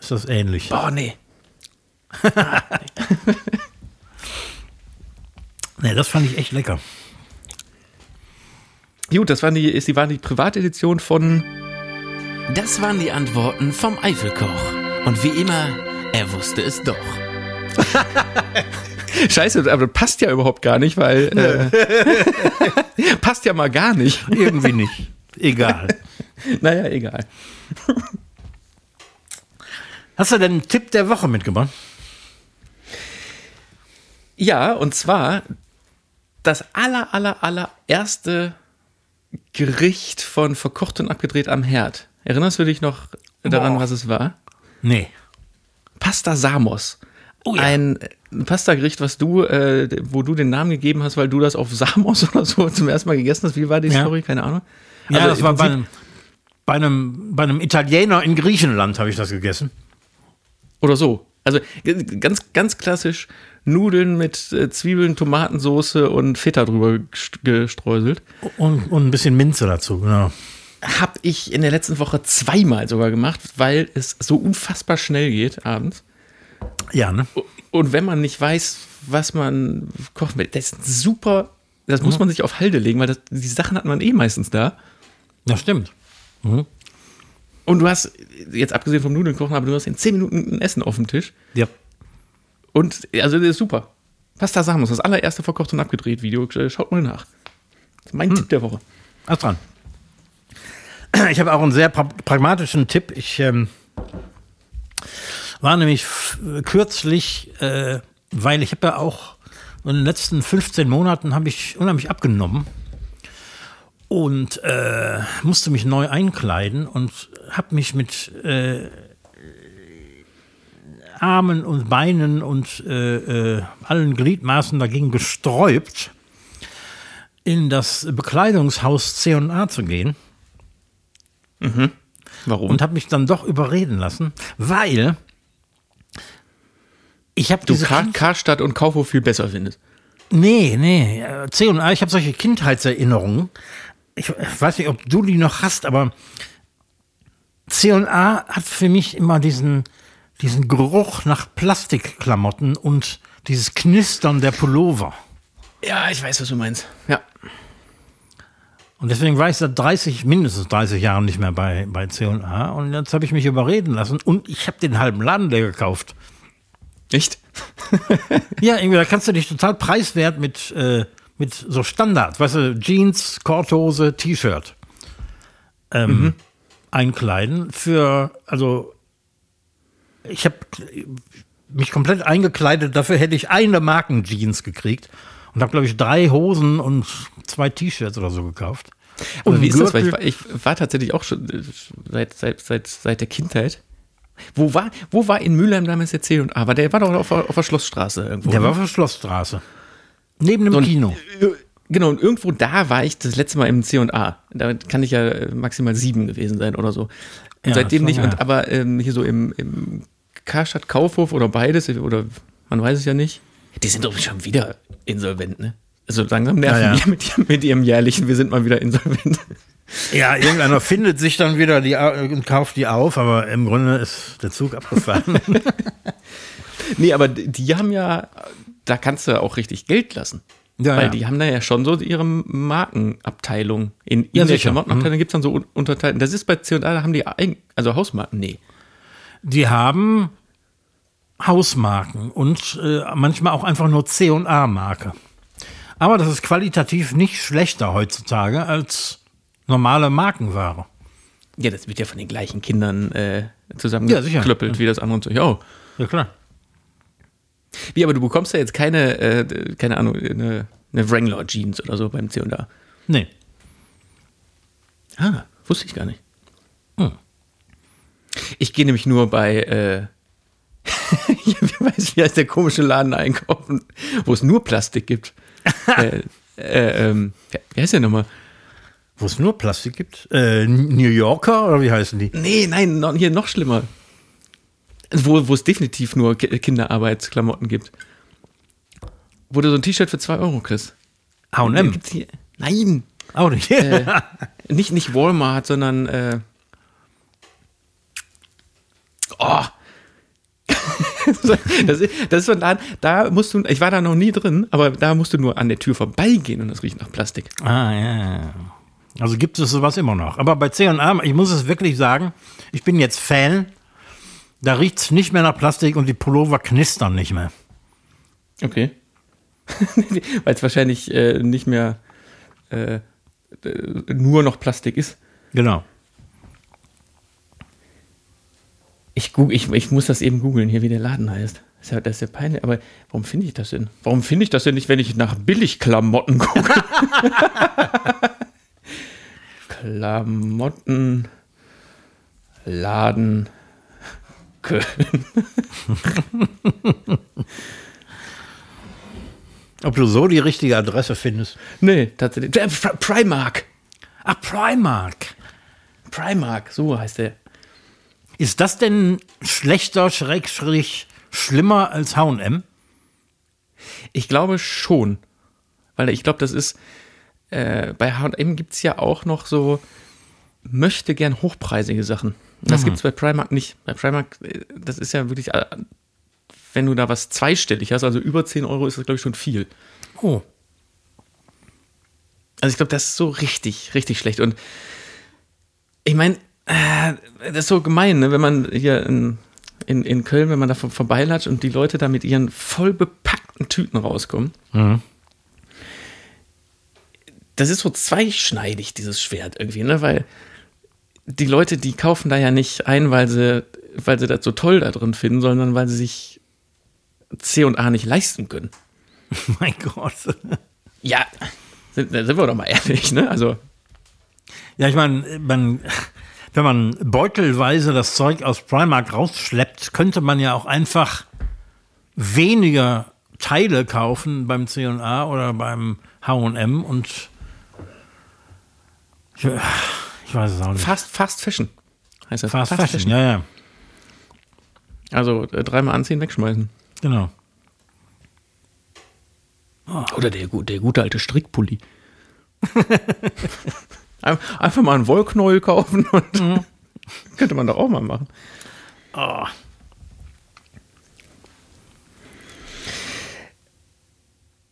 ist das ähnlich. Boah, nee. Nee, das fand ich echt lecker. Gut, das waren die, ist, die waren die Privatedition von. Das waren die Antworten vom Eifelkoch. Und wie immer, er wusste es doch. Scheiße, aber das passt ja überhaupt gar nicht, weil. Äh, passt ja mal gar nicht. Irgendwie nicht. Egal. Naja, egal. Hast du denn einen Tipp der Woche mitgebracht? Ja, und zwar das aller, aller, aller erste Gericht von Verkocht und abgedreht am Herd. Erinnerst du dich noch daran, Boah. was es war? Nee. Pasta Samos. Oh ja. Ein Pasta-Gericht, was du, äh, wo du den Namen gegeben hast, weil du das auf Samos oder so zum ersten Mal gegessen hast. Wie war die Ja. Story? Keine Ahnung. Ja, Also das im war bei einem, bei, einem, bei einem Italiener in Griechenland, habe ich das gegessen. Oder so. Also ganz, ganz klassisch Nudeln mit äh, Zwiebeln, Tomatensoße und Feta drüber gest- gestreuselt. Und, und ein bisschen Minze dazu, genau. Habe ich in der letzten Woche zweimal sogar gemacht, weil es so unfassbar schnell geht abends. Ja, ne? Und wenn man nicht weiß, was man kochen will, das ist super. Das muss man sich auf Halde legen, weil das, die Sachen hat man eh meistens da. Das stimmt. Und du hast, jetzt abgesehen vom Nudeln kochen, aber du hast in 10 Minuten ein Essen auf dem Tisch. Ja. Und also das ist super. Pasta Samos, das allererste verkocht und abgedreht Video. Äh, Schaut mal nach. Das ist mein Tipp der Woche. Alles dran. Ich habe auch einen sehr pra pragmatischen Tipp. Ich ähm, war nämlich kürzlich, äh, weil ich habe ja auch in den letzten 15 Monaten habe ich unheimlich abgenommen und äh, musste mich neu einkleiden und habe mich mit äh, Armen und Beinen und äh, äh, allen Gliedmaßen dagegen gesträubt, in das Bekleidungshaus C&A zu gehen Warum? und habe mich dann doch überreden lassen, weil ich habe du diese Kar Kind Karstadt und Kaufhof viel besser findest. nee nee äh, C&A ich habe solche Kindheitserinnerungen ich weiß nicht ob du die noch hast aber C&A hat für mich immer diesen diesen Geruch nach Plastikklamotten und dieses Knistern der Pullover Ja, ich weiß, was du meinst. Ja. Und deswegen war ich seit 30 mindestens 30 Jahren nicht mehr bei bei C&A und jetzt habe ich mich überreden lassen und ich habe den halben Laden leer gekauft Echt? Ja, irgendwie, da kannst du dich total preiswert mit, äh, mit so Standard, weißt du, Jeans, Korthose, T-Shirt ähm, einkleiden für, also ich habe mich komplett eingekleidet, dafür hätte ich eine Markenjeans gekriegt und habe, glaube ich, drei Hosen und zwei T-Shirts oder so gekauft. Aber Und wie ist das? Weil ich, ich war tatsächlich auch schon äh, seit, seit, seit, seit der Kindheit. Wo war, wo war in Mülheim damals der C und A? War der war doch auf, der- auf der Schlossstraße irgendwo. Der ne? war auf der Schlossstraße. Neben dem Und- Kino. äh, Genau, und irgendwo da war ich das letzte Mal im C&A. Da kann ich ja äh, maximal sieben gewesen sein oder so. Und Ja, seitdem nicht, ja. und aber ähm, hier so im, im Karstadt Kaufhof oder beides, oder man weiß es ja nicht. Die sind doch schon wieder insolvent, ne? Also langsam nerven Ja, ja. die mit, ihrem- mit ihrem jährlichen, wir sind mal wieder insolvent. Ja, irgendeiner findet sich dann wieder die, und kauft die auf, aber im Grunde ist der Zug abgefahren. nee, aber die haben ja, da kannst du auch richtig Geld lassen. Ja, Weil ja. die haben da ja schon so ihre Markenabteilung. In, in Ja, der. Klamottenabteilung gibt es dann so Un- Unterteilungen. Das ist bei C&A, da haben die eigen, also Hausmarken, nee. Die haben Hausmarken und äh, manchmal auch einfach nur C und A-Marke. Aber das ist qualitativ nicht schlechter heutzutage als normale Markenware. Ja, das wird ja von den gleichen Kindern äh, Ja, zusammengeklöppelt wie das andere Zeug auch. Ja klar. Wie, aber du bekommst ja jetzt keine, äh, keine Ahnung, eine, eine Wrangler Jeans oder so beim C&A. Nee. Ah, wusste ich gar nicht. Hm. Ich gehe nämlich nur bei, äh, wie weiß, wie heißt der komische Laden einkaufen, wo es nur Plastik gibt. äh, äh, ähm, wer- wie heißt der nochmal? Wo es nur Plastik gibt? Äh, New Yorker oder wie heißen die? Nee, nein, noch, hier noch schlimmer. Wo, wo es definitiv nur Ki- Kinderarbeitsklamotten gibt. Wo du so ein T-Shirt für 2 Euro kriegst. H&M. Nein, Auch nicht. äh, nicht, nicht Walmart, sondern äh, Oh. das, ist, das ist so ein Laden, da musst du, ich war da noch nie drin, aber da musst du nur an der Tür vorbeigehen und es riecht nach Plastik. Ah, ja. Also gibt es sowas immer noch. Aber bei C&A, ich muss es wirklich sagen, ich bin jetzt Fan. Da riecht es nicht mehr nach Plastik und die Pullover knistern nicht mehr. Okay. Weil es wahrscheinlich äh, nicht mehr äh, äh, nur noch Plastik ist. Genau. Ich, goog- ich, ich muss das eben googeln, hier, wie der Laden heißt. Das ist ja, das ist ja peinlich. Aber warum finde ich das denn? Warum finde ich das denn nicht, wenn ich nach Billigklamotten gucke? Klamotten, Laden, Köln. Ob du so die richtige Adresse findest. Nee, tatsächlich. Äh, Pri- Primark. Ah, Primark. Primark, so heißt der. Ist das denn schlechter, schrägstrich, schlimmer als H&M? Ich glaube schon. Weil ich glaube, das ist. Äh, bei HM gibt es ja auch noch so möchte gern hochpreisige Sachen. Das gibt es bei Primark nicht. Bei Primark, äh, das ist ja wirklich, äh, wenn du da was zweistellig hast, also über 10 Euro, ist das, glaube ich, schon viel. Oh. Also ich glaube, das ist so richtig, richtig schlecht. Und ich meine, das ist so gemein, ne? wenn man hier in, in, in Köln, wenn man da vor- vorbeilatscht und die Leute da mit ihren voll bepackten Tüten rauskommen. Das ist so zweischneidig, dieses Schwert irgendwie, ne? Weil die Leute, die kaufen da ja nicht ein, weil sie, weil sie das so toll da drin finden, sondern weil sie sich C und A nicht leisten können. Mein Gott. Ja, sind, sind wir doch mal ehrlich, ne? Also, Ja, ich meine, man, wenn man beutelweise das Zeug aus Primark rausschleppt, könnte man ja auch einfach weniger Teile kaufen beim C&A oder beim H&M und ich, ich weiß es auch nicht. Fast, Fast Fashion heißt das. Fast Fashion, ja, ja, Also äh, dreimal anziehen, wegschmeißen. genau. Oder der, der gute alte Strickpulli. Ein- Einfach mal einen Wollknäuel kaufen und könnte man doch auch mal machen. Oh.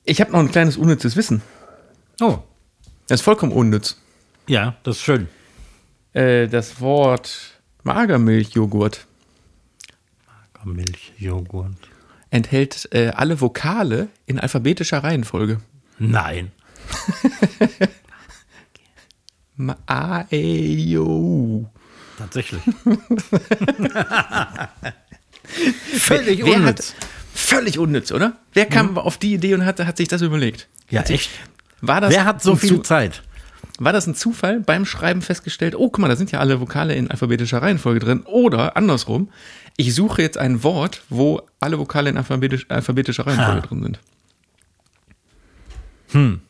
Ich habe noch ein kleines unnützes Wissen. oh, Das ist vollkommen unnütz. ja, das ist schön. Äh, das Wort Magermilchjoghurt Milch, Joghurt. enthält äh, alle Vokale in alphabetischer Reihenfolge. Nein. Ma A, E, I, O, U. Tatsächlich. Völlig Wer unnütz. Hat, völlig unnütz, oder? Wer kam auf die Idee und hat, hat sich das überlegt? Ja, Hat echt. War das Wer hat so viel Zu- Zeit? War das ein Zufall beim Schreiben festgestellt, oh, guck mal, da sind ja alle Vokale in alphabetischer Reihenfolge drin. Oder andersrum, ich suche jetzt ein Wort, wo alle Vokale in alphabetisch, alphabetischer Reihenfolge Ha. drin sind.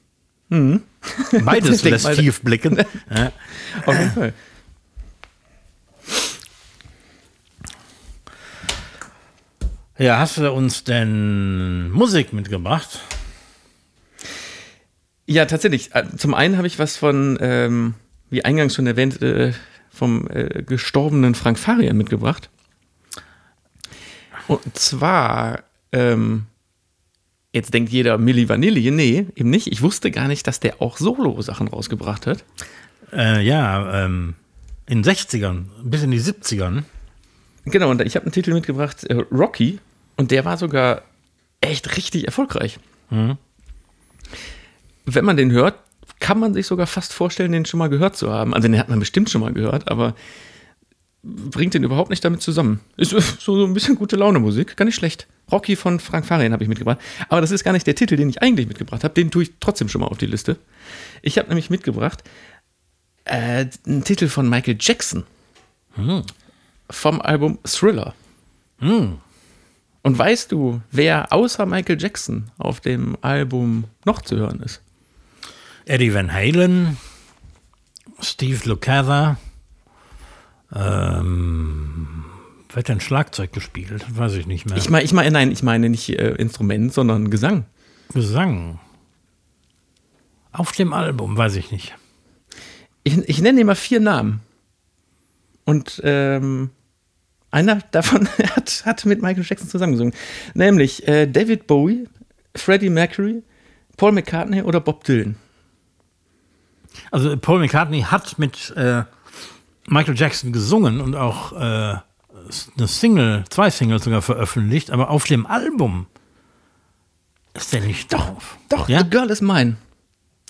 Beides Denk lässt tief blicken. Ja. Auf jeden Fall. ja, hast du uns denn Musik mitgebracht? Ja, tatsächlich. Äh, Zum einen habe ich was von, ähm, wie eingangs schon erwähnt, äh, vom äh, gestorbenen Frank Farian mitgebracht. Und zwar, ähm, jetzt denkt jeder Milli Vanilli. Nee, eben nicht. Ich wusste gar nicht, dass der auch Solo-Sachen rausgebracht hat. Äh, ja, ähm, in den 60ern, bis in die 70ern. Genau, und ich habe einen Titel mitgebracht, äh, Rocky, und der war sogar echt richtig erfolgreich. Wenn man den hört, kann man sich sogar fast vorstellen, den schon mal gehört zu haben. Also den hat man bestimmt schon mal gehört, aber bringt den überhaupt nicht damit zusammen. Ist so so ein bisschen gute Laune Musik, gar nicht schlecht. Rocky von Frank Farian habe ich mitgebracht. Aber das ist gar nicht der Titel, den ich eigentlich mitgebracht habe. Den tue ich trotzdem schon mal auf die Liste. Ich habe nämlich mitgebracht äh, einen Titel von Michael Jackson vom Album Thriller. Und weißt du, wer außer Michael Jackson auf dem Album noch zu hören ist? Eddie Van Halen, Steve Lukather, ähm, wer hat denn Schlagzeug gespielt? Weiß ich nicht mehr. Ich meine, ich meine, nein, ich meine nicht äh, Instrument, sondern Gesang. Gesang. Auf dem Album, weiß ich nicht. Ich, ich nenne mal vier Namen. Und ähm, einer davon hat, hat mit Michael Jackson zusammengesungen. Nämlich äh, David Bowie, Freddie Mercury, Paul McCartney oder Bob Dylan. Also Paul McCartney hat mit äh, Michael Jackson gesungen und auch äh, eine Single, zwei Singles sogar veröffentlicht, aber auf dem Album ist der nicht drauf. Doch, Ja? The Girl is Mine.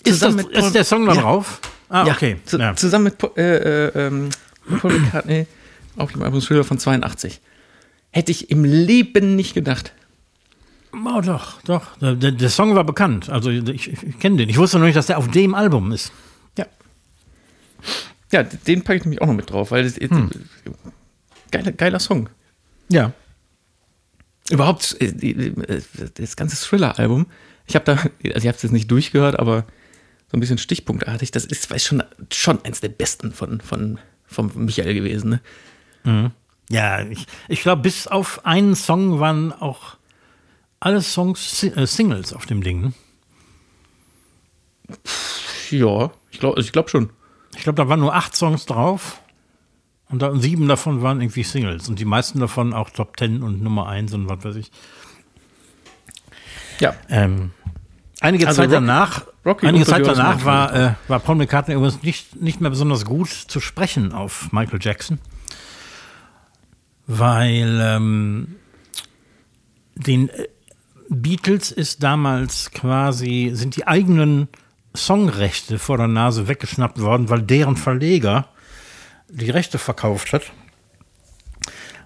Ist, das, Paul- ist der Song da Ja. drauf? Ah, Ja, okay. Zu, ja. Zusammen mit Pa- äh, äh, ähm, Paul McCartney auf dem Album Thriller von 82. Hätte ich im Leben nicht gedacht. Oh, doch, doch. Der, der, Song war bekannt. Also ich, ich, kenne den. Ich wusste noch nicht, dass der auf dem Album ist. Ja. Ja, den packe ich nämlich auch noch mit drauf, weil das ist geiler, geiler Song. Ja. Überhaupt, äh, äh, das ganze Thriller-Album, ich habe da, also ich habe es jetzt nicht durchgehört, aber so ein bisschen stichpunktartig, das ist weiß schon, schon eins der besten von, von, von Michael gewesen. Ne? Ja, ich, ich glaube, bis auf einen Song waren auch alle Songs äh, Singles auf dem Ding. ne? Ja, ich glaube ich glaub schon. Ich glaube, da waren nur acht Songs drauf. Und da, sieben davon waren irgendwie Singles. Und die meisten davon auch Top Ten und Nummer eins und was weiß ich. Ja, Ähm, einige Also Zeit Rocky- danach, Rocky einige Zeit danach war, äh, war Paul McCartney übrigens nicht, nicht mehr besonders gut zu sprechen auf Michael Jackson, weil ähm, den äh, Beatles ist damals quasi, sind die eigenen Songrechte vor der Nase weggeschnappt worden, weil deren Verleger die Rechte verkauft hat.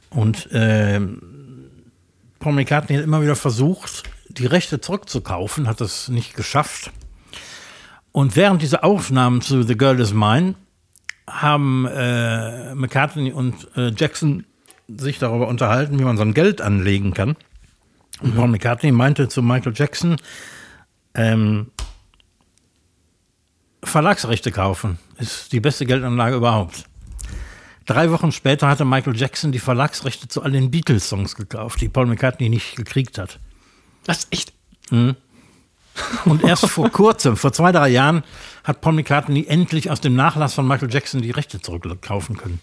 Und ähm, Paul McCartney hat immer wieder versucht, die Rechte zurückzukaufen, hat das nicht geschafft. Und während dieser Aufnahmen zu The Girl Is Mine haben äh, McCartney und äh, Jackson sich darüber unterhalten, wie man sein Geld anlegen kann. Und Paul McCartney meinte zu Michael Jackson, ähm, Verlagsrechte kaufen ist die beste Geldanlage überhaupt. Drei Wochen später hatte Michael Jackson die Verlagsrechte zu all den Beatles-Songs gekauft, die Paul McCartney nicht gekriegt hat. das echt. Und erst vor kurzem, vor zwei, drei Jahren, hat Paul McCartney endlich aus dem Nachlass von Michael Jackson die Rechte zurückkaufen können.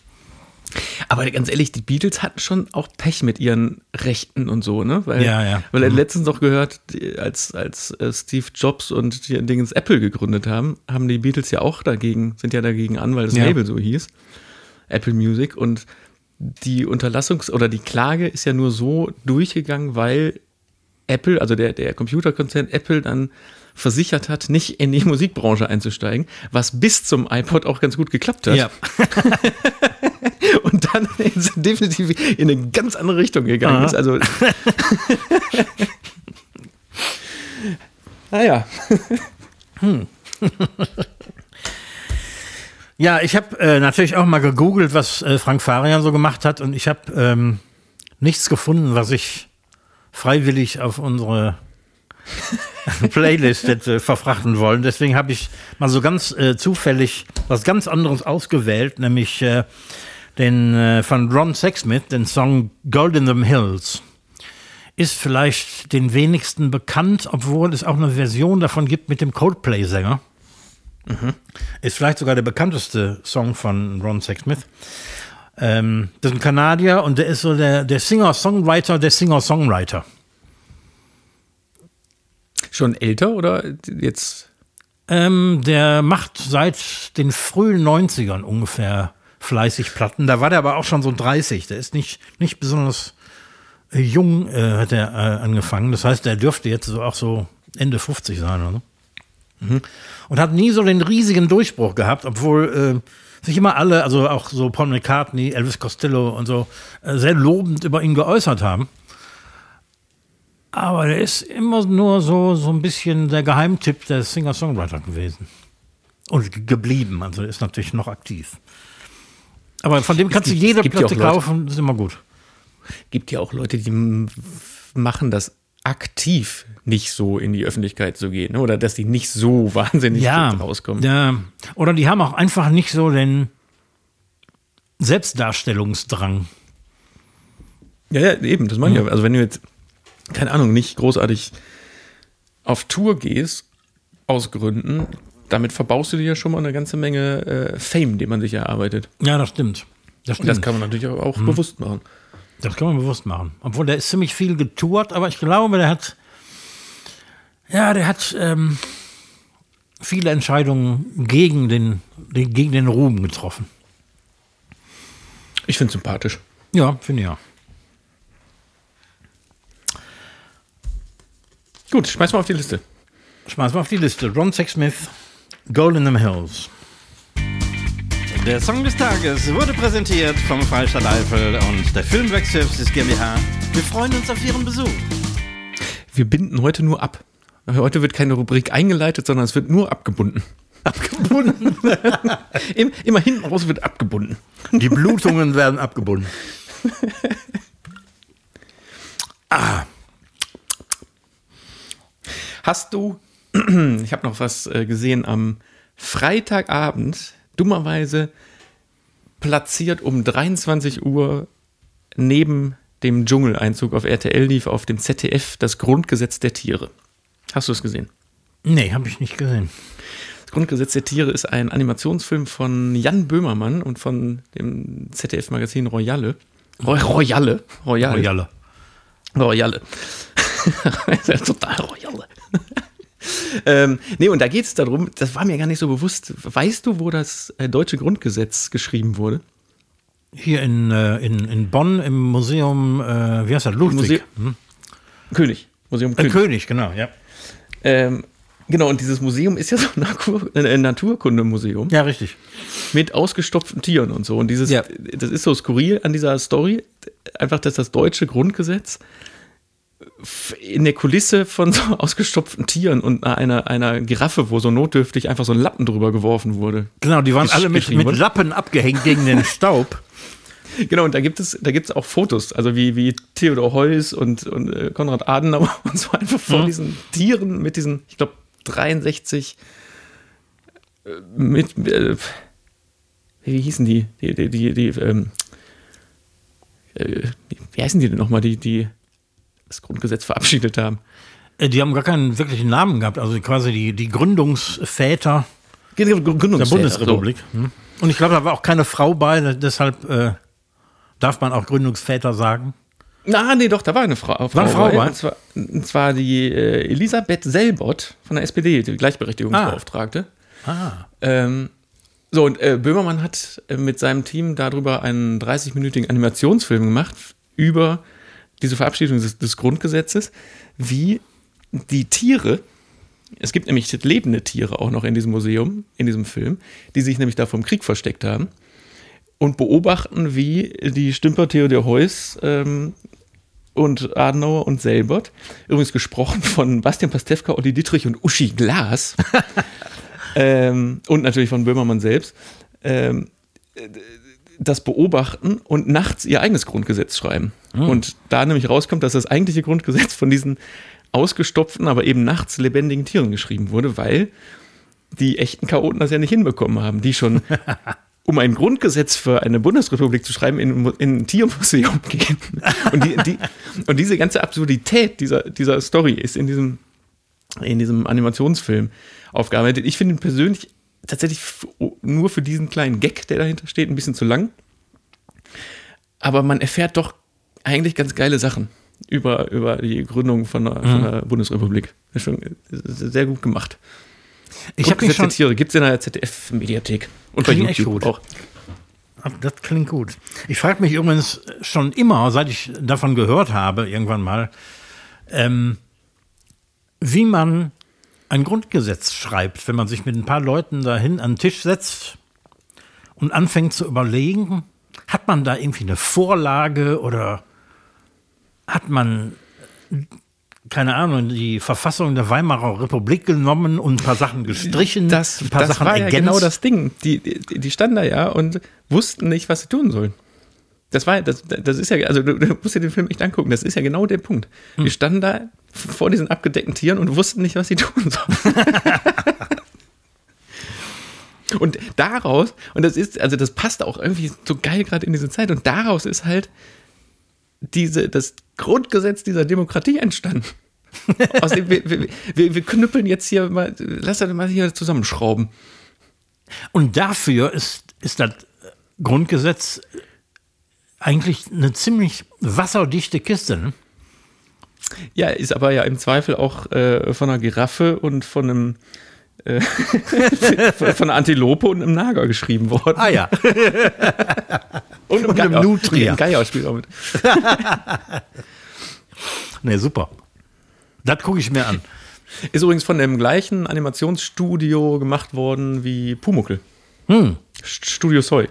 Aber ganz ehrlich, die Beatles hatten schon auch Pech mit ihren Rechten und so, ne? Weil, Ja, ja. Weil er letztens noch gehört, als, als äh, Steve Jobs und die Dingens Apple gegründet haben, haben die Beatles ja auch dagegen, sind ja dagegen an, weil das Ja. Label so hieß. Apple Music und die Unterlassungs- oder die Klage ist ja nur so durchgegangen, weil Apple, also der, der Computerkonzern Apple dann versichert hat, nicht in die Musikbranche einzusteigen, was bis zum iPod auch ganz gut geklappt hat. Und dann ist er definitiv in eine ganz andere Richtung gegangen Aha. ist. Also. naja. Ja, ich habe äh, natürlich auch mal gegoogelt, was äh, Frank Farian so gemacht hat und ich habe ähm, nichts gefunden, was ich freiwillig auf unsere Playlist hätte verfrachten wollen. Deswegen habe ich mal so ganz äh, zufällig was ganz anderes ausgewählt, nämlich äh, den äh, von Ron Sexsmith, den Song Gold in the Hills. Ist vielleicht den wenigsten bekannt, obwohl es auch eine Version davon gibt mit dem Coldplay-Sänger. Ist vielleicht sogar der bekannteste Song von Ron Sexsmith. Ähm, das ist ein Kanadier und der ist so der, der Singer-Songwriter der Singer-Songwriter. Schon älter oder jetzt? Ähm, der macht seit den frühen 90ern ungefähr fleißig Platten. Da war der aber auch schon so 30. Der ist nicht, nicht besonders äh, jung, äh, hat er äh, angefangen. Das heißt, der dürfte jetzt so auch so Ende 50 sein, oder? Mhm. Und hat nie so den riesigen Durchbruch gehabt, obwohl äh, sich immer alle, also auch so Paul McCartney, Elvis Costello und so, äh, sehr lobend über ihn geäußert haben. Aber der ist immer nur so, so ein bisschen der Geheimtipp der Singer-Songwriter gewesen. Und ge- geblieben. Also er ist natürlich noch aktiv. Aber von dem kannst du gibt- jede gibt ja Platte kaufen, ist immer gut. Gibt ja auch Leute, die machen das aktiv nicht so in die Öffentlichkeit zu gehen ne? oder dass die nicht so wahnsinnig Ja, rauskommen. ja. Oder die haben auch einfach nicht so den Selbstdarstellungsdrang. Ja, ja, eben, das meine ich ja. Also wenn du jetzt, keine Ahnung, nicht großartig auf Tour gehst, aus Gründen, damit verbaust du dir ja schon mal eine ganze Menge äh, Fame, den man sich erarbeitet. Ja, das stimmt. Das Und stimmt. das kann man natürlich auch, auch bewusst machen. Das kann man bewusst machen. Obwohl der ist ziemlich viel getourt, aber ich glaube, der hat, ja, der hat ähm, viele Entscheidungen gegen den, den, gegen den Ruhm getroffen. Ich finde sympathisch. Ja, finde ich ja. Gut, schmeiß mal auf die Liste. Schmeiß mal auf die Liste. Ron Sexsmith, Gold in the Hills. Der Song des Tages wurde präsentiert vom Freistaat Eifel und der Filmwerk Services GmbH. Wir freuen uns auf Ihren Besuch. Wir binden heute nur ab. Heute wird keine Rubrik eingeleitet, sondern es wird nur abgebunden. Abgebunden. Im- Immer hinten raus wird abgebunden. Die Blutungen werden abgebunden. Hast du, ich habe noch was äh, gesehen am Freitagabend, dummerweise platziert um 23 Uhr neben dem Dschungeleinzug auf RTL lief auf dem ZDF das Grundgesetz der Tiere. Hast du es gesehen? Nee, habe ich nicht gesehen. Das Grundgesetz der Tiere ist ein Animationsfilm von Jan Böhmermann und von dem ZDF-Magazin Royale. Roy Royale. Royale. Royale. Royale. Total Royale. Ähm, nee, und da geht es darum, das war mir gar nicht so bewusst. Weißt du, wo das äh, deutsche Grundgesetz geschrieben wurde? Hier in, äh, in, in Bonn im Museum, äh, wie heißt das? Ludwig. Museum- König. Museum Äh, König. König, genau, ja. ähm, genau, und dieses Museum ist ja so ein Natur äh, Naturkundemuseum Ja, richtig. mit ausgestopften Tieren und so. Und dieses, Ja. das ist so skurril an dieser Story, einfach, dass das deutsche Grundgesetz in der Kulisse von so ausgestopften Tieren und einer, einer Giraffe, wo so notdürftig einfach so ein Lappen drüber geworfen wurde. Genau, die waren alle mit, mit. Lappen abgehängt gegen den Staub. Genau, und da gibt es, da gibt es auch Fotos, also wie, wie Theodor Heuss und, und äh, Konrad Adenauer und so einfach vor diesen Tieren mit diesen, ich glaube, 63 äh, mit, äh, wie hießen die? Die, die, die, die ähm, äh, wie heißen die denn nochmal, die, die das Grundgesetz verabschiedet haben? Äh, Die haben gar keinen wirklichen Namen gehabt, also quasi die, die Gründungsväter der Gründungsväter, Bundesrepublik. Hm. Und ich glaube, da war auch keine Frau bei, deshalb äh, darf man auch Gründungsväter sagen. So. Na, nee, doch, da war eine Frau. Frau eine Frau bei? Und zwar, und zwar die äh, Elisabeth Selbott von der SPD, die Gleichberechtigungsbeauftragte. Ah. Ähm, so, und äh, Böhmermann hat äh, mit seinem Team darüber einen 30-minütigen Animationsfilm gemacht über diese Verabschiedung des, des Grundgesetzes, wie die Tiere, es gibt nämlich lebende Tiere auch noch in diesem Museum, in diesem Film, die sich nämlich da vom Krieg versteckt haben und beobachten, wie die Stümper Theodor Heuss ähm, und Adenauer und Selbert, übrigens gesprochen von Bastian Pastewka, Olli Dietrich und Uschi Glas, ähm, und natürlich von Böhmermann selbst, ähm, äh, das beobachten und nachts ihr eigenes Grundgesetz schreiben. Und da nämlich rauskommt, dass das eigentliche Grundgesetz von diesen ausgestopften, aber eben nachts lebendigen Tieren geschrieben wurde, weil die echten Chaoten das ja nicht hinbekommen haben, die schon, um ein Grundgesetz für eine Bundesrepublik zu schreiben, in, in ein Tiermuseum gehen. Und, die, die, und diese ganze Absurdität dieser, dieser Story ist in diesem, in diesem Animationsfilm aufgearbeitet. Ich finde ihn persönlich tatsächlich nur für diesen kleinen Gag, der dahinter steht, ein bisschen zu lang. Aber man erfährt doch eigentlich ganz geile Sachen über, über die Gründung von der, von der Bundesrepublik. Das ist schon sehr gut gemacht. Ich habe schon. Tiere gibt es in der ZDF-Mediathek. Und bei YouTube gut. auch. Das klingt gut. Ich frage mich übrigens schon immer, seit ich davon gehört habe, irgendwann mal, ähm, wie man ein Grundgesetz schreibt, wenn man sich mit ein paar Leuten dahin an den Tisch setzt und anfängt zu überlegen, hat man da irgendwie eine Vorlage oder hat man, keine Ahnung, die Verfassung der Weimarer Republik genommen und ein paar Sachen gestrichen, Das, ein paar das Sachen war ja ergänzt? genau das Ding. Die, die, die standen da ja und wussten nicht, was sie tun sollen. Das war, das, das ist ja, also du, du musst dir den Film echt angucken, das ist ja genau der Punkt. Hm. Die standen da vor diesen abgedeckten Tieren und wussten nicht, was sie tun sollen. und daraus, und das ist, also das passt auch irgendwie so geil gerade in diese Zeit, und daraus ist halt diese, das Grundgesetz dieser Demokratie entstanden. Aus dem, wir, wir, wir, wir knüppeln jetzt hier mal, lass das mal hier zusammenschrauben. Und dafür ist, ist das Grundgesetz eigentlich eine ziemlich wasserdichte Kiste. Ne? Ja, ist aber ja im Zweifel auch äh, von einer Giraffe und von einem äh, von einer Antilope und einem Nager geschrieben worden. Ah ja. und und einem Nutria. Ein Geier spielt auch mit. nee, super. Das gucke ich mir an. Ist übrigens von dem gleichen Animationsstudio gemacht worden wie Pumuckel. Hm. Studio Soy.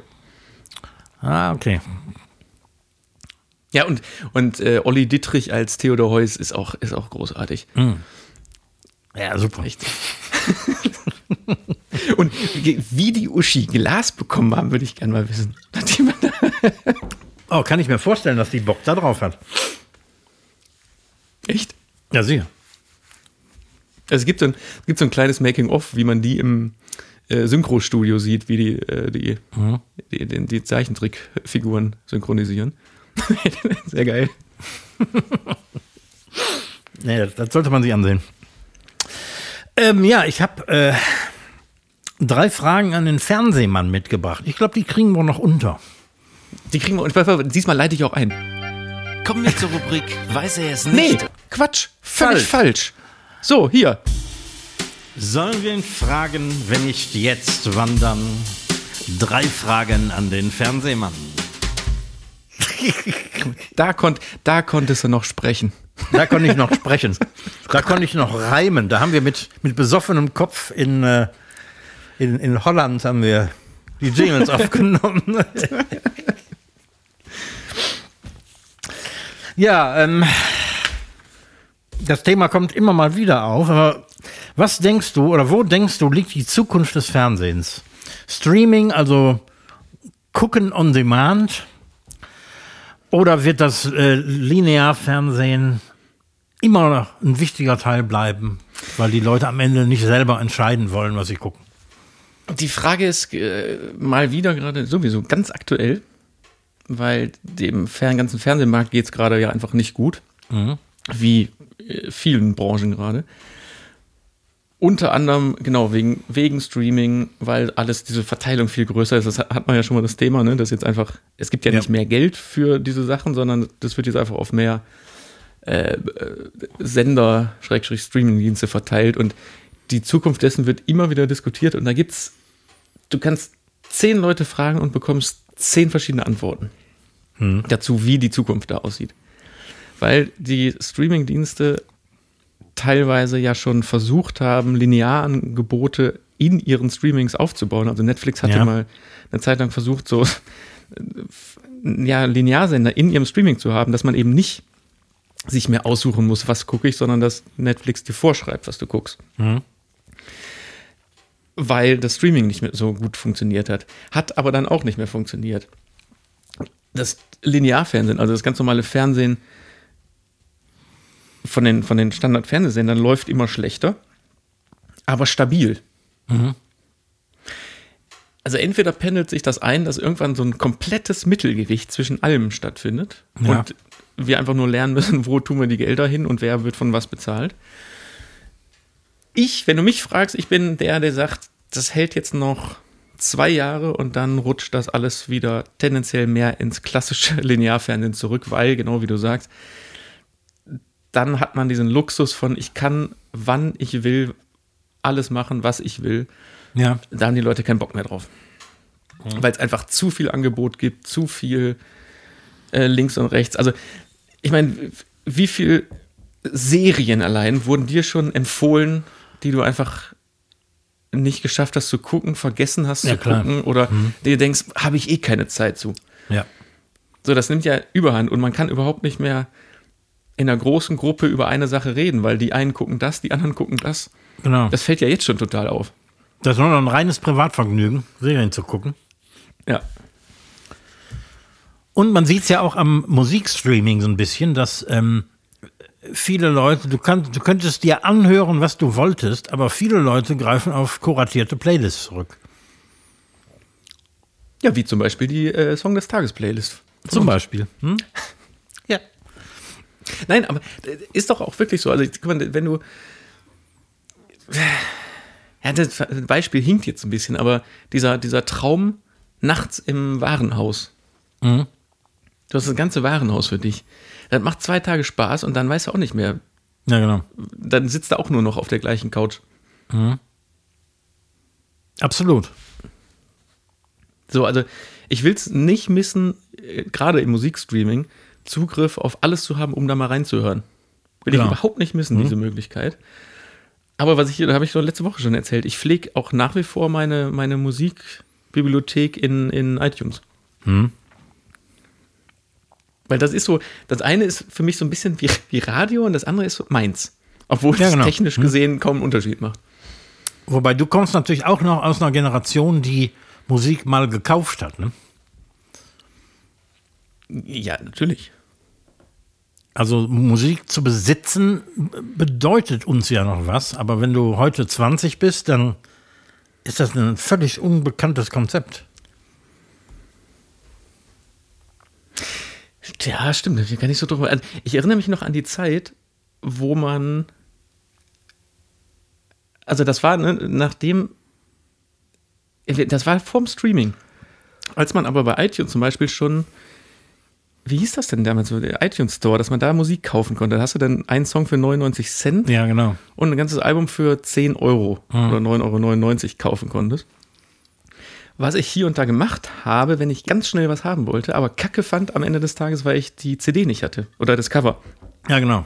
Ah, okay. Ja, und, und äh, Olli Dittrich als Theodor Heuss ist auch, ist auch großartig. Ja, super. Und wie die Uschi Glas bekommen haben, würde ich gerne mal wissen. Oh, kann ich mir vorstellen, dass die Bock da drauf hat. Echt? Ja, sicher. Also es gibt so ein, es gibt so ein kleines Making-of, wie man die im äh, Synchro-Studio sieht, wie die, äh, die, die, die, die Zeichentrickfiguren synchronisieren. Sehr geil. Nee, das, das sollte man sich ansehen. Ähm, ja, ich habe äh, drei Fragen an den Fernsehmann mitgebracht. Ich glaube, die kriegen wir noch unter. Die kriegen wir, und diesmal leite ich auch ein. Kommen wir zur Rubrik Weiß er es Nee, nicht? Quatsch, völlig falsch. So, hier. Sollen wir ihn fragen, wenn nicht jetzt, wann dann? Drei Fragen an den Fernsehmann. Da, konnt, da konntest du noch sprechen. Da konnte ich noch sprechen. Da konnte ich noch reimen. Da haben wir mit, mit besoffenem Kopf in, äh, in, in Holland haben wir die Jingles aufgenommen. ja, ähm, das Thema kommt immer mal wieder auf. Aber was denkst du oder wo denkst du liegt die Zukunft des Fernsehens? Streaming, also gucken on demand? Oder wird das äh, Linearfernsehen immer noch ein wichtiger Teil bleiben, weil die Leute am Ende nicht selber entscheiden wollen, was sie gucken? Die Frage ist äh, mal wieder gerade sowieso ganz aktuell, weil dem fern, ganzen Fernsehmarkt geht es gerade ja einfach nicht gut, wie äh, vielen Branchen gerade. Unter anderem, genau, wegen, wegen Streaming, weil alles, diese Verteilung viel größer ist. Das hat man ja schon mal das Thema, ne? Dass jetzt einfach, es gibt ja, Ja. nicht mehr Geld für diese Sachen, sondern das wird jetzt einfach auf mehr äh, Sender, Schrägstrich Streamingdienste verteilt und die Zukunft dessen wird immer wieder diskutiert und da gibt's, du kannst zehn Leute fragen und bekommst zehn verschiedene Antworten dazu, wie die Zukunft da aussieht. Weil die Streamingdienste teilweise ja schon versucht haben, Linearangebote in ihren Streamings aufzubauen. Also Netflix hatte Ja. mal eine Zeit lang versucht, so ja, Linearsender in ihrem Streaming zu haben, dass man eben nicht sich mehr aussuchen muss, was gucke ich, sondern dass Netflix dir vorschreibt, was du guckst. Weil das Streaming nicht mehr so gut funktioniert hat. Hat aber dann auch nicht mehr funktioniert. Das Linearfernsehen, also das ganz normale Fernsehen, von den, von den Standard-Fernsehsendern läuft immer schlechter, aber stabil. Also entweder pendelt sich das ein, dass irgendwann so ein komplettes Mittelgewicht zwischen allem stattfindet Ja. und wir einfach nur lernen müssen, wo tun wir die Gelder hin und wer wird von was bezahlt. Ich, wenn du mich fragst, ich bin der, der sagt, das hält jetzt noch zwei Jahre und dann rutscht das alles wieder tendenziell mehr ins klassische Linearfernsehen zurück, weil, genau wie du sagst, dann hat man diesen Luxus von, ich kann, wann ich will, alles machen, was ich will. Ja. Da haben die Leute keinen Bock mehr drauf. Weil es einfach zu viel Angebot gibt, zu viel äh, links und rechts. Also, ich meine, wie viel Serien allein wurden dir schon empfohlen, die du einfach nicht geschafft hast zu gucken, vergessen hast Ja, zu klar. gucken oder dir denkst, habe ich eh keine Zeit zu. Ja. So, das nimmt ja Überhand und man kann überhaupt nicht mehr in einer großen Gruppe über eine Sache reden, weil die einen gucken das, die anderen gucken das. Genau. Das fällt ja jetzt schon total auf. Das ist nur noch ein reines Privatvergnügen, Serien zu gucken. Ja. Und man sieht es ja auch am Musikstreaming so ein bisschen, dass ähm, viele Leute, du, kannst, du könntest dir anhören, was du wolltest, aber viele Leute greifen auf kuratierte Playlists zurück. Ja, wie zum Beispiel die äh, Song des Tages Playlist. Zum Beispiel. Hm? Nein, aber äh, ist doch auch wirklich so. Also, guck mal, wenn du. Ja, das Beispiel hinkt jetzt ein bisschen, aber dieser, dieser Traum nachts im Warenhaus. Du hast das ganze Warenhaus für dich. Das macht zwei Tage Spaß und dann weißt du auch nicht mehr. Ja, genau. Dann sitzt du auch nur noch auf der gleichen Couch. Absolut. So, also ich will es nicht missen, äh, gerade im Musikstreaming, Zugriff auf alles zu haben, um da mal reinzuhören. Will ich Genau. überhaupt nicht missen, diese Möglichkeit. Aber was ich, da habe ich doch letzte Woche schon erzählt, ich pflege auch nach wie vor meine, meine Musikbibliothek in, in iTunes. Weil das ist so, das eine ist für mich so ein bisschen wie, wie Radio und das andere ist so meins. Obwohl Ja, es genau. technisch gesehen kaum einen Unterschied macht. Wobei du kommst natürlich auch noch aus einer Generation, die Musik mal gekauft hat. Ne? Ja, natürlich. Also Musik zu besitzen bedeutet uns ja noch was, aber wenn du heute 20 bist, dann ist das ein völlig unbekanntes Konzept. Ja, stimmt. Ich gar nicht so drüber. Also ich erinnere mich noch an die Zeit, wo man. Also, das war, ne, nachdem. Das war vorm Streaming. Als man aber bei iTunes zum Beispiel schon. Wie hieß das denn damals? so, Der iTunes Store, dass man da Musik kaufen konnte. Da hast du dann einen Song für 99 Cent Ja, genau. und ein ganzes Album für 10 Euro oder 9,99 Euro kaufen konntest. Was ich hier und da gemacht habe, wenn ich ganz schnell was haben wollte, aber Kacke fand am Ende des Tages, weil ich die CD nicht hatte oder das Cover. Ja, genau.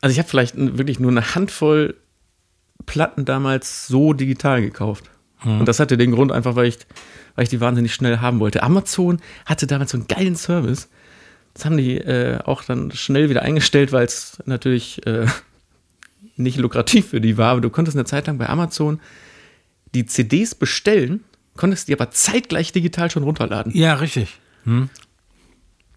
Also ich habe vielleicht wirklich nur eine Handvoll Platten damals so digital gekauft. Und das hatte den Grund einfach, weil ich, weil ich die wahnsinnig schnell haben wollte. Amazon hatte damals so einen geilen Service. Das haben die äh, auch dann schnell wieder eingestellt, weil es natürlich äh, nicht lukrativ für die war. Aber du konntest eine Zeit lang bei Amazon die CDs bestellen, konntest die aber zeitgleich digital schon runterladen. Ja, richtig.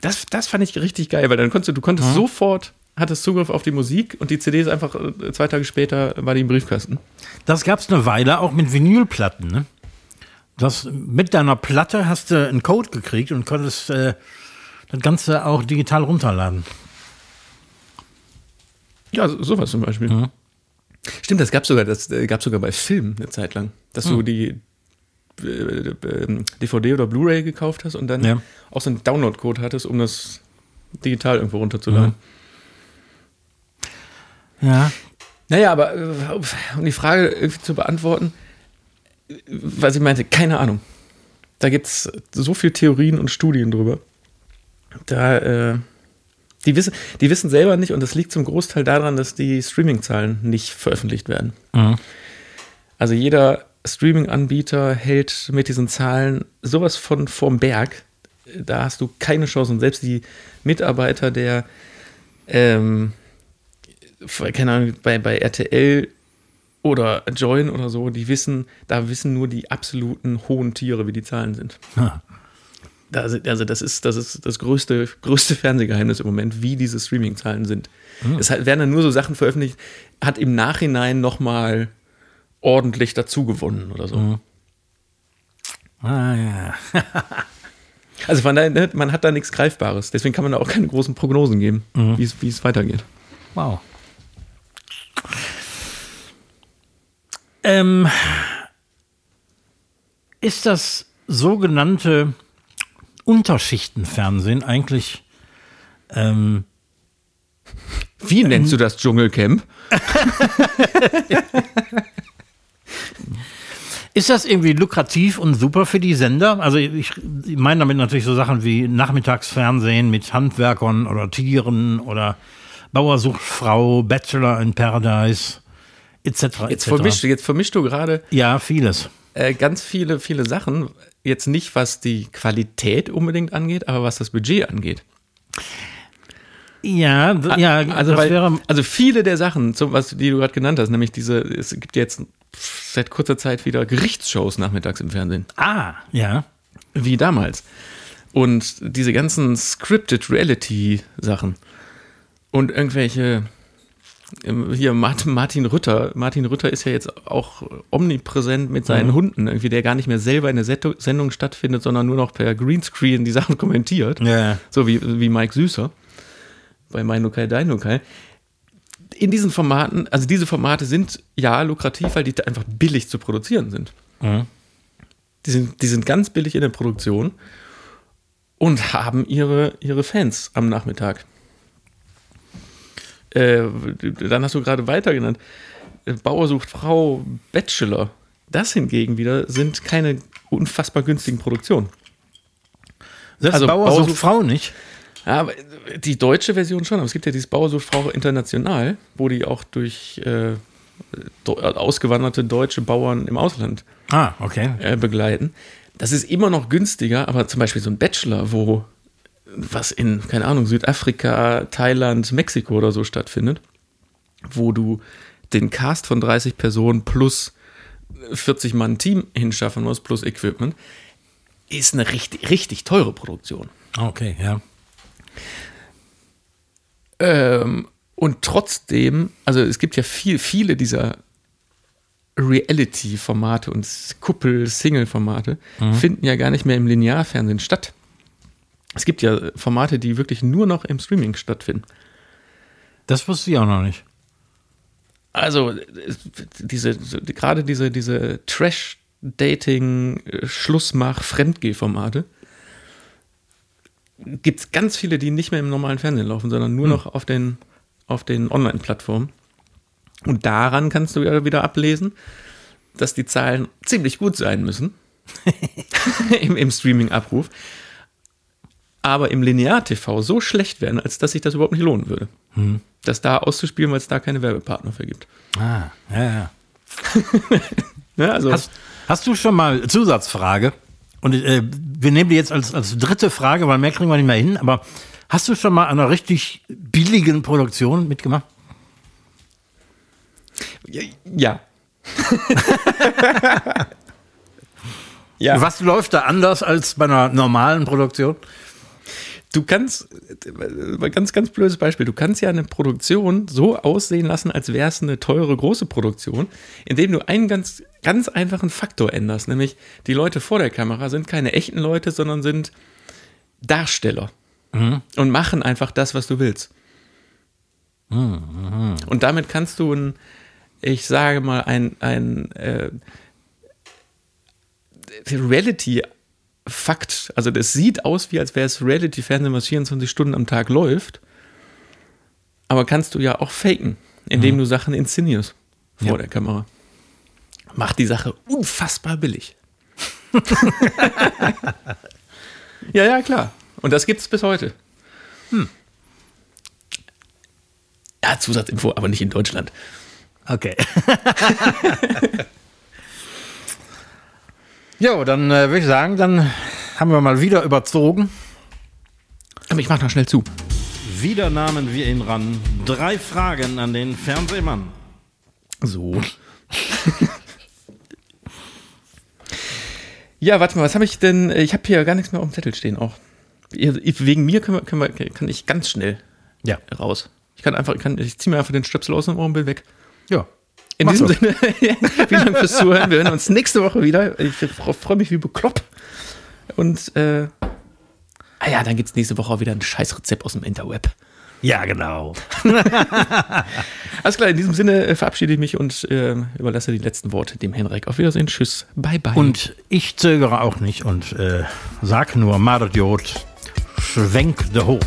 Das, das fand ich richtig geil, weil dann konntest du, du konntest sofort, hattest Zugriff auf die Musik und die CDs einfach äh, zwei Tage später war die im Briefkasten. Das gab es eine Weile auch mit Vinylplatten. Ne? Das, mit deiner Platte hast du einen Code gekriegt und konntest äh, das Ganze auch digital runterladen. Ja, so- sowas zum Beispiel. Stimmt, das gab sogar, das äh, gab sogar bei Filmen eine Zeit lang, dass du die äh, äh, DVD oder Blu-ray gekauft hast und dann Ja. auch so einen Download-Code hattest, um das digital irgendwo runterzuladen. Ja. Naja, aber äh, um die Frage irgendwie zu beantworten, äh, was ich meinte, keine Ahnung. Da gibt es so viele Theorien und Studien drüber. Da, äh, die, wissen, die wissen selber nicht und das liegt zum Großteil daran, dass die Streaming-Zahlen nicht veröffentlicht werden. Also jeder Streaming-Anbieter hält mit diesen Zahlen sowas von vorm Berg. Da hast du keine Chance. Und selbst die Mitarbeiter der, ähm, keine Ahnung, bei, bei RTL oder Join oder so, die wissen, da wissen nur die absoluten hohen Tiere, wie die Zahlen sind. Das, also das ist, das ist das größte, größte Fernsehgeheimnis im Moment, wie diese Streaming-Zahlen sind. Es hat, werden dann nur so Sachen veröffentlicht, hat im Nachhinein nochmal ordentlich dazugewonnen oder so. Ah, ja. Also von daher, ne, man hat da nichts Greifbares. Deswegen kann man da auch keine großen Prognosen geben, wie es- wie es weitergeht. Wow. Ähm, ist das sogenannte Unterschichtenfernsehen eigentlich ähm, Wie nennst du das Dschungelcamp? Ist das irgendwie lukrativ und super für die Sender? Also ich, ich meine damit natürlich so Sachen wie Nachmittagsfernsehen mit Handwerkern oder Tieren oder Bauer sucht Frau, Bachelor in Paradise, etc. Jetzt etc. vermischst, du- jetzt vermischst du gerade Ja, vieles. äh, ganz viele, viele Sachen. Jetzt nicht, was die Qualität unbedingt angeht, aber was das Budget angeht. Ja, ja, also, weil, wäre. also viele der Sachen, so was, die du gerade genannt hast, nämlich diese, es gibt jetzt seit kurzer Zeit wieder Gerichtsshows nachmittags im Fernsehen, Ah, ja. wie damals. Und diese ganzen scripted Reality Sachen und irgendwelche hier Mart- Martin Rütter. Martin Rütter ist ja jetzt auch omnipräsent mit seinen Hunden, irgendwie, der gar nicht mehr selber in der Sendung stattfindet, sondern nur noch per Greenscreen die Sachen kommentiert. Ja. So wie, wie Mike Süßer bei Mein Lokal, Dein Lokal. In diesen Formaten, also diese Formate sind ja lukrativ, weil die einfach billig zu produzieren sind. Die sind, die sind ganz billig in der Produktion und haben ihre, ihre Fans am Nachmittag. Äh, dann hast du gerade weiter genannt. Bauer sucht Frau, Bachelor. Das hingegen wieder sind keine unfassbar günstigen Produktionen. Selbst Also Bauer Bauer sucht sucht- Frau nicht. Ja, aber die deutsche Version schon. Aber es gibt ja dieses Bauersuchtfrau international, wo die auch durch äh, ausgewanderte deutsche Bauern im Ausland Ah, okay. äh, begleiten. Das ist immer noch günstiger, aber zum Beispiel so ein Bachelor, wo was in, keine Ahnung, Südafrika, Thailand, Mexiko oder so stattfindet, wo du den Cast von 30 Personen plus 40 Mann Team hinschaffen musst, plus Equipment, ist eine richtig, richtig teure Produktion. Okay, ja. Ähm, und trotzdem, also es gibt ja viel, viele dieser Reality-Formate und Kuppel-Single-Formate finden ja gar nicht mehr im Linearfernsehen statt. Es gibt ja Formate, die wirklich nur noch im Streaming stattfinden. Das wusste ich auch noch nicht. Also es- diese, gerade diese, diese Trash-Dating, Schlussmach, Fremdgeh-Formate gibt es ganz viele, die nicht mehr im normalen Fernsehen laufen, sondern nur noch auf den, auf den Online-Plattformen. Und daran kannst du ja wieder ablesen, dass die Zahlen ziemlich gut sein müssen im, im Streaming-Abruf, aber im Linear-TV so schlecht werden, als dass sich das überhaupt nicht lohnen würde. Das da auszuspielen, weil es da keine Werbepartner für gibt. Ah, ja, ja. Ja, also Hast, hast du schon mal Zusatzfrage? Und äh, wir nehmen die jetzt als, als dritte Frage, weil mehr kriegen wir nicht mehr hin. Aber hast du schon mal an einer richtig billigen Produktion mitgemacht? ja. ja. Was läuft da anders als bei einer normalen Produktion? Du kannst, äh, ganz, ganz blödes Beispiel, du kannst ja eine Produktion so aussehen lassen, als wäre es eine teure, große Produktion, indem du einen ganz, ganz einfachen Faktor änderst, nämlich die Leute vor der Kamera sind keine echten Leute, sondern sind Darsteller. Und machen einfach das, was du willst. Und damit kannst du ein, ich sage mal, ein, ein äh, Reality-Fakt, also das sieht aus, wie als wäre es Reality-Fernsehen, was 24 Stunden am Tag läuft, aber kannst du ja auch faken, indem du Sachen inszenierst vor Ja. der Kamera. Macht die Sache unfassbar billig. ja, ja, klar. Und das gibt es bis heute. Ja, Zusatzinfo, aber nicht in Deutschland. Okay. jo, dann äh, würde ich sagen, dann haben wir mal wieder überzogen. Aber ich mach noch schnell zu. Wieder nahmen wir ihn ran. Drei Fragen an den Fernsehmann. So. Ja, warte mal, was habe ich denn? Ich habe hier gar nichts mehr auf dem Zettel stehen auch. Wegen mir können wir, können wir, kann ich ganz schnell Ja. raus. Ich kann einfach, ich, kann, ich ziehe mir einfach den Stöpsel aus dem Ohr und bin weg. Ja. In Mach diesem doch. Sinne, vielen Dank fürs Zuhören. Wir hören uns nächste Woche wieder. Ich freue mich wie bekloppt. Und, äh, ah ja, dann gibt es nächste Woche auch wieder ein Scheißrezept aus dem Interweb. Ja, genau. Alles klar, in diesem Sinne äh, verabschiede ich mich und äh, überlasse die letzten Worte dem Henrik. Auf Wiedersehen, tschüss, bye bye. Und ich zögere auch nicht und äh, sag nur, Mardiot, schwenk de Hut.